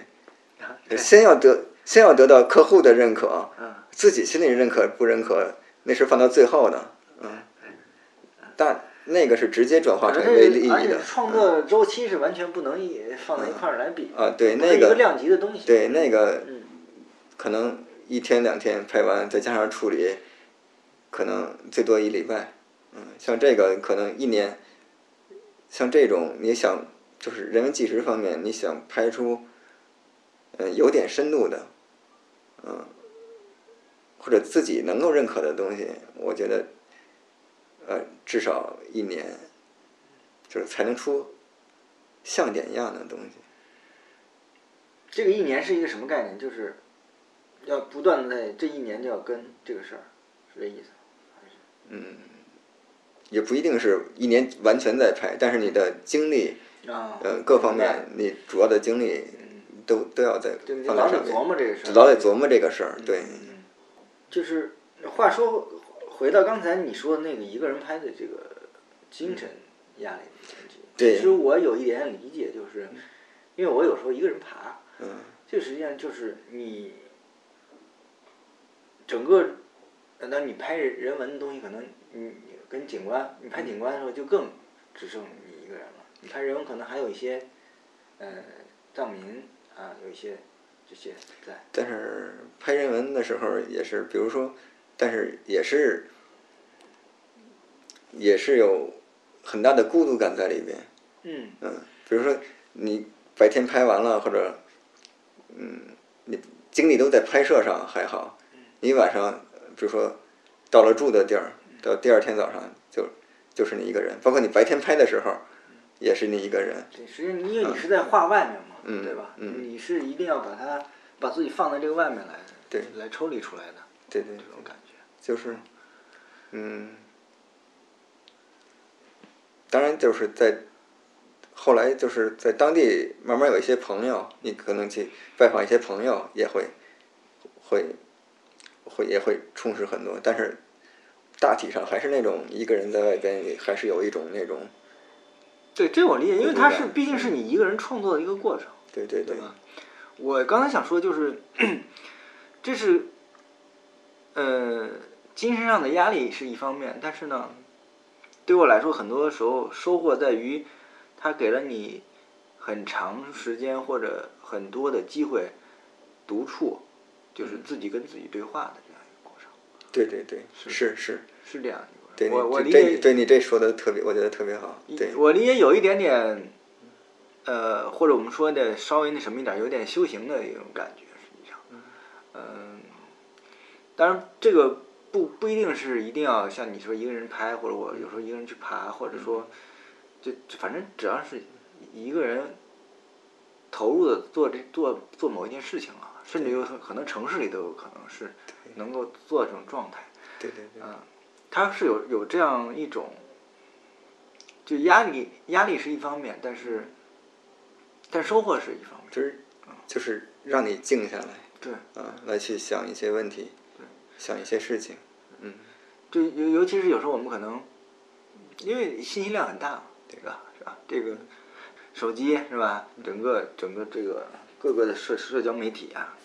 先要得先要得到客户的认可，嗯自己心里认可不认可，那是放到最后的，嗯，但那个是直接转化可成为利益的，创作周期是完全不能一放在一块儿来比啊对那个量级的东西。对那个嗯可能一天两天拍完，再加上处理，可能最多一礼拜，嗯，像这个可能一年，像这种你想就是人文纪实方面，你想拍出，嗯，有点深度的，嗯，或者自己能够认可的东西，我觉得，呃，至少一年，就是才能出像点一样的东西。这个一年是一个什么概念？就是要不断的在这一年就要跟这个事儿，是这意思嗯？也不一定是一年完全在拍，但是你的精力，啊，呃，各方面你主要的精力都都要在对，你老得放在上面，琢磨这个事儿，老得琢磨这个事儿，对，就是话说回到刚才你说的那个一个人拍的这个精神压力的问题，对。其实我有一点理解，就是因为我有时候一个人爬，嗯，这实际上就是你整个，呃当你拍人人文的东西，可能你你跟景观，你拍景观的时候就更只剩你一个人了。你拍人文可能还有一些，呃，藏民啊，有一些这些在。但是拍人文的时候也是，比如说，但是也是也是有很大的孤独感在里边，嗯。嗯，比如说你白天拍完了，或者嗯，你精力都在拍摄上还好，你晚上比如说到了住的地儿，到第二天早上就就是你一个人，包括你白天拍的时候也是你一个人，对，实际上因为你是在画外面嘛，嗯对吧？嗯。你是一定要把它把自己放在这个外面来，对。来抽离出来的对对这种感觉。就是嗯，当然就是在后来就是在当地慢慢有一些朋友，你可能去拜访一些朋友，也会会会也会充实很多，但是大体上还是那种一个人在外边，还是有一种那种，对，这我理解，因为它是毕竟是你一个人创作的一个过程。对对对对，吧？我刚才想说就是，这是，呃，精神上的压力是一方面，但是呢，对我来说，很多时候收获在于，它给了你很长时间或者很多的机会独处，就是自己跟自己对话的这样一个过程，对对对，是。是是，是这样对程。我我理解，对你这说的特别，我觉得特别好，对，我理解有一点点，呃，或者我们说的稍微那什么一点，有点修行的一种感觉，实际上，嗯、当然这个不不一定是一定要像你说一个人拍，或者我有时候一个人去爬，或者说，就就反正只要是一个人投入的做这做做某一件事情啊，甚至有可可能城市里都有可能是能够做这种状态。对对对，嗯，它是有有这样一种，就压力压力是一方面，但是但收获是一方面。就是就是让你静下来对，啊，来去想一些问题，想一些事情，嗯，就尤尤其是有时候我们可能因为信息量很大嘛，对吧？是吧？这个手机是吧？整个整个这个各个的社社交媒体啊，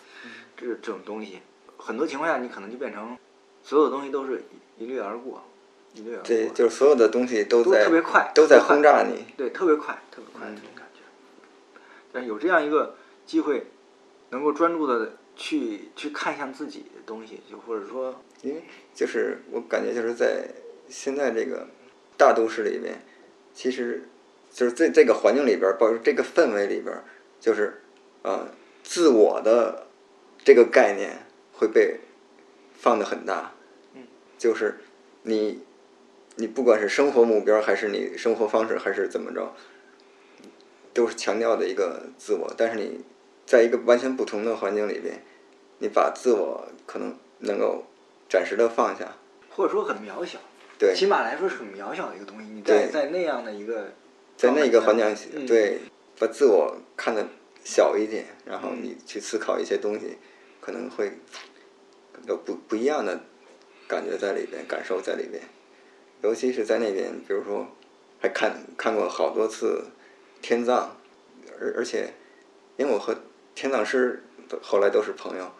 这这种东西，很多情况下你可能就变成所有东西都是一一掠而过，一掠而过。对，就是所有的东西都都在特别快都在轰炸你，对，特别快，特别快的这种感觉。但有这样一个机会，能够专注的去去看向自己的东西，就或者说，因为就是我感觉就是在现在这个大都市里面，其实就是这这个环境里边儿，包括这个氛围里边儿，就是呃自我的这个概念会被放的很大，嗯，就是你你不管是生活目标还是你生活方式还是怎么着，都是强调的一个自我，但是你在一个完全不同的环境里边，你把自我可能能够暂时的放下，或者说很渺小，对，起码来说是很渺小的一个东西。你在对在那样的一个在那个环境对，把自我看得小一点，然后嗯。你去思考一些东西，可能会有不不一样的感觉在里边，感受在里边。尤其是在那边，比如说还看看过好多次天葬，而而且因为我和天葬师都后来都是朋友，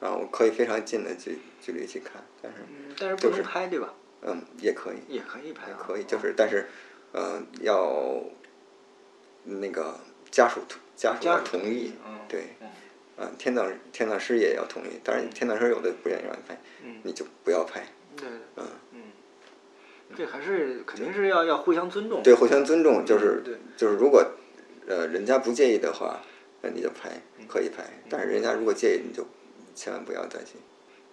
然后我可以非常近的距距离去看，但是嗯，但是不就是能拍，对吧？嗯也可以，也可以拍啊，可以，就是但是，呃，要那个家属同家属要家属同意，嗯，对，嗯啊，天葬天葬师也要同意，当然天葬师有的不愿意让你拍，嗯你就不要拍，对对，嗯，嗯，这还是肯定是要要互相尊重，对，互相尊重，就是嗯对就是如果呃人家不介意的话，那你就拍，嗯可以拍，但是人家如果介意，你就千万不要再去。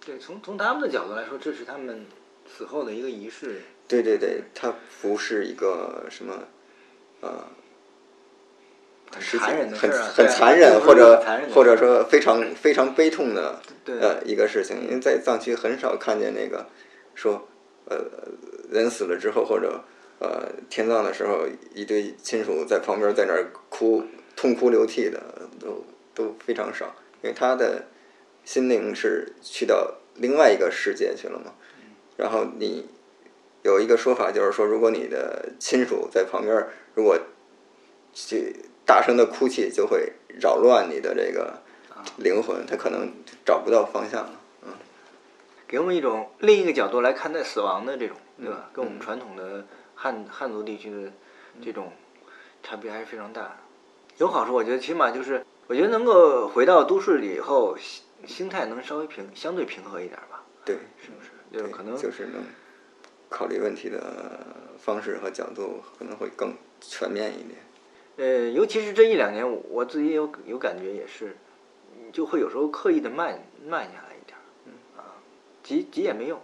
对，从从他们的角度来说，这是他们死后的一个仪式，对对对，它不是一个什么，呃，很残忍的很事儿啊对 <laughs> 很残忍，或者或者说非常非常悲痛的呃一个事情，因为在藏区很少看见那个说呃人死了之后或者呃天葬的时候，一堆亲属在旁边在那儿哭痛哭流涕的，都都非常少，因为他的心灵是去到另外一个世界去了嘛，然后你。有一个说法就是说，如果你的亲属在旁边，如果去大声的哭泣，就会扰乱你的这个灵魂，他可能找不到方向了。嗯，给我们一种另一个角度来看待死亡的这种，对吧？嗯跟我们传统的汉汉族地区的这种差别还是非常大的。有好处，我觉得起码就是，我觉得能够回到都市里以后，心心态能稍微平相对平和一点吧，对，是不是？就是可能就是能考虑问题的方式和角度可能会更全面一点。呃，尤其是这一两年，我我自己有有感觉，也是，就会有时候刻意的慢慢下来一点儿，嗯啊，急急也没用，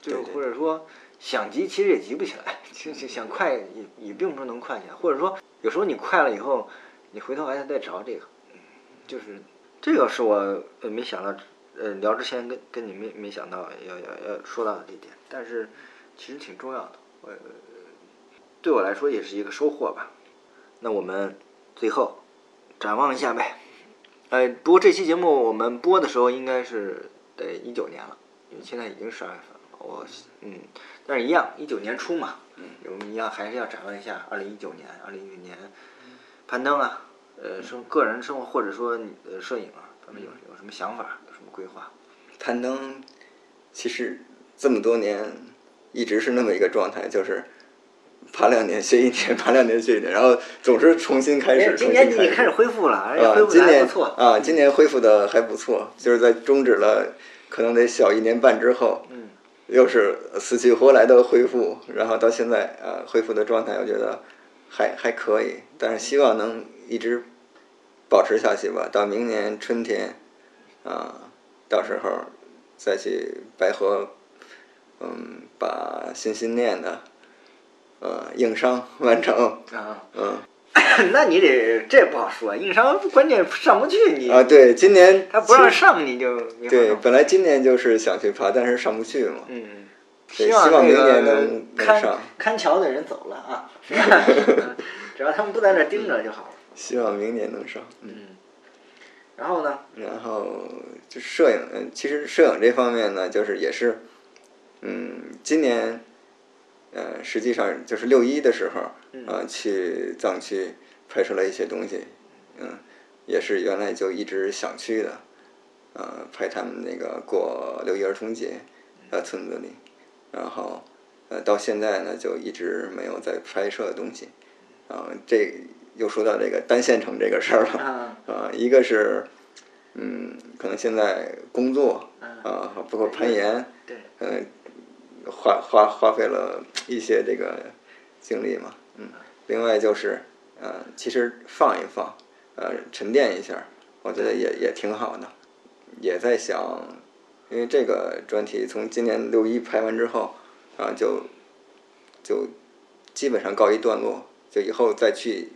就或者说想急其实也急不起来，<laughs> 其实想快也也并不是能快起来，或者说有时候你快了以后，你回头还得再找这个，嗯就是这个是我呃没想到，呃聊之前跟跟你没没想到要要要说到的这一点，但是其实挺重要的，我对我来说也是一个收获吧。那我们最后展望一下呗。呃，不过这期节目我们播的时候应该是得一九年了，因为现在已经十二月份了，我嗯，但是一样，一九年初嘛，嗯，我们一样还是要展望一下二零一九年，二零一九年攀登啊，呃，生个人生活或者说你的摄影啊，咱们有有什么想法，有什么规划？攀登其实这么多年一直是那么一个状态，就是爬两年歇一年，<laughs> 爬两年歇一年，然后总是重新开始，哎今年你开始。恢复了，而且啊恢，复今年的还不错。啊，今年恢复的还不错，就是在终止了可能得小一年半之后，嗯，又是死去活来的恢复，然后到现在啊恢复的状态，我觉得还还可以，但是希望能一直保持下去吧。到明年春天，啊，到时候再去白河，嗯，把心心念的，呃，硬伤完成，啊，嗯 <coughs> 那你得这不好说，硬伤关键上不去你，啊，对，今年他不让上你就对，本来今年就是想去爬，但是上不去嘛。嗯，希望明年个能能看上看桥的人走了啊，<laughs> 只要他们不在那儿盯着就好了。<laughs> 希望明年能上。嗯，然后呢？然后就摄影，嗯，其实摄影这方面呢，就是也是，嗯，今年，呃，实际上就是六一的时候，嗯。啊、去藏区拍摄了一些东西，嗯，也是原来就一直想去的，呃，拍他们那个过六一儿童节，在村子里，然后，呃，到现在呢，就一直没有再拍摄东西，然后这又说到这个单线程这个事儿了。啊，啊，一个是，嗯，可能现在工作嗯啊，包括攀岩，对，嗯，花花花费了一些这个精力嘛，嗯，另外就是，呃，其实放一放，呃，沉淀一下，我觉得也也挺好的，也在想，因为这个专题从今年六一拍完之后，啊，就就基本上告一段落，就以后再去，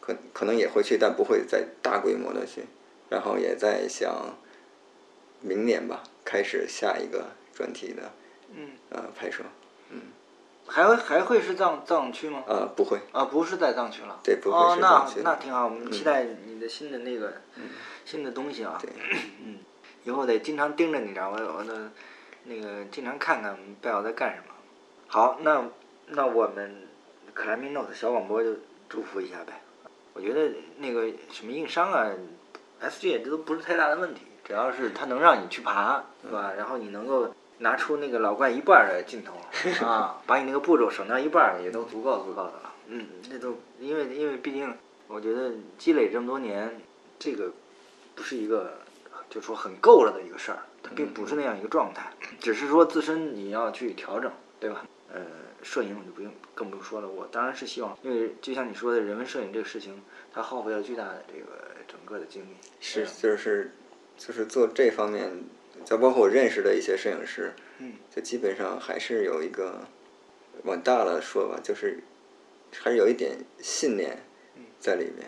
可可能也会去，但不会再大规模的去，然后也在想，明年吧，开始下一个专题的嗯，呃拍摄，嗯还会还会是藏藏区吗？啊，不会，啊，不是在藏区了。对不会哦，是那藏区那挺好，我们期待你的新的那个新的东西啊。对，嗯，以后得经常盯着你着，我我的那个经常看看贝奥在干什么。好，那那我们克莱米诺的小广播就祝福一下呗。我觉得那个什么硬伤啊，SG 这都不是太大的问题，只要是它能让你去爬，对吧？然后你能够拿出那个老怪一半儿的劲头 <laughs> 啊，把你那个步骤省掉一半儿，也都足够足够的了。嗯，那都因为因为毕竟我觉得积累这么多年，这个不是一个就说很够了的一个事儿，它并不是那样一个状态，只是说自身你要去调整，对吧？呃，摄影我就不用更不用说了，我当然是希望，因为就像你说的人文摄影这个事情，它耗费了巨大的这个整个的精力。是嗯就是就是做这方面，就包括我认识的一些摄影师，嗯就基本上还是有一个往大了说吧，就是还是有一点信念嗯在里面。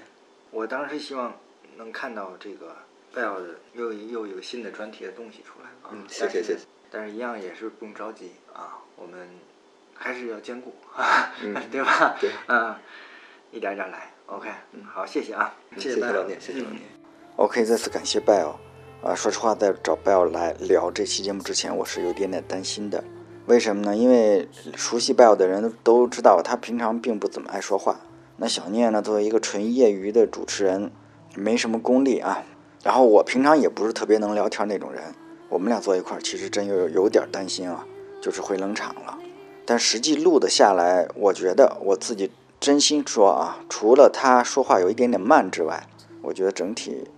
我当时希望能看到这个贝奥的又又有一个新的专题的东西出来啊。嗯谢谢谢谢但是一样也是不用着急啊，我们还是要兼顾，<laughs> 啊嗯对吧？对嗯，一点点来。OK，嗯，好，谢谢啊，谢谢老聂，谢谢老嗯聂。OK，再次感谢 Bell。啊，说实话，在找 Bell 来聊这期节目之前，我是有点点担心的。为什么呢？因为熟悉 Bell 的人都知道，他平常并不怎么爱说话。那小聂呢，作为一个纯业余的主持人，没什么功力啊。然后我平常也不是特别能聊天那种人。我们俩坐一块儿，其实真有有点担心啊，就是会冷场了。但实际录的下来，我觉得我自己真心说啊，除了他说话有一点点慢之外，我觉得整体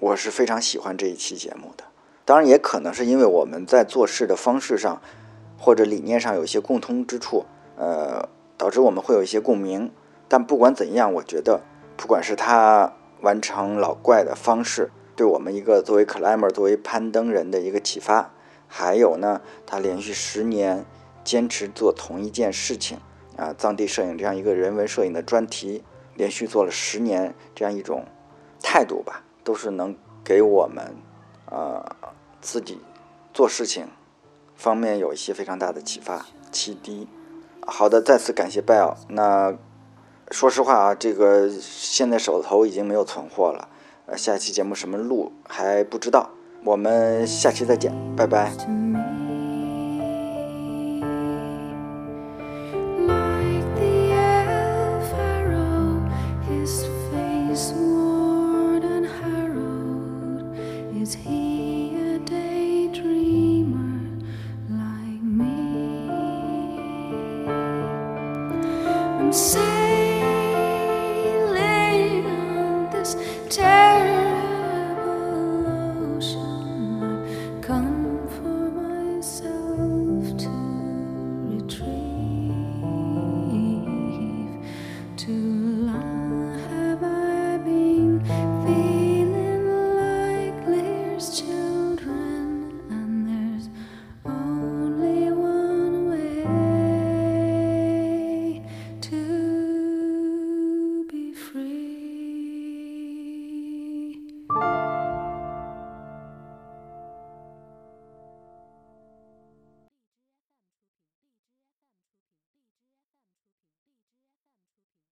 我是非常喜欢这一期节目的。当然，也可能是因为我们在做事的方式上或者理念上有一些共通之处，呃，导致我们会有一些共鸣。但不管怎样，我觉得不管是他完成老怪的方式，对我们一个作为 climber、作为攀登人的一个启发，还有呢，他连续十年坚持做同一件事情啊，藏地摄影这样一个人文摄影的专题，连续做了十年这样一种态度吧，都是能给我们呃自己做事情方面有一些非常大的启发启迪。好的，再次感谢 Bell。那说实话啊，这个现在手头已经没有存货了，呃，下期节目什么录还不知道。我们下期再见，拜拜。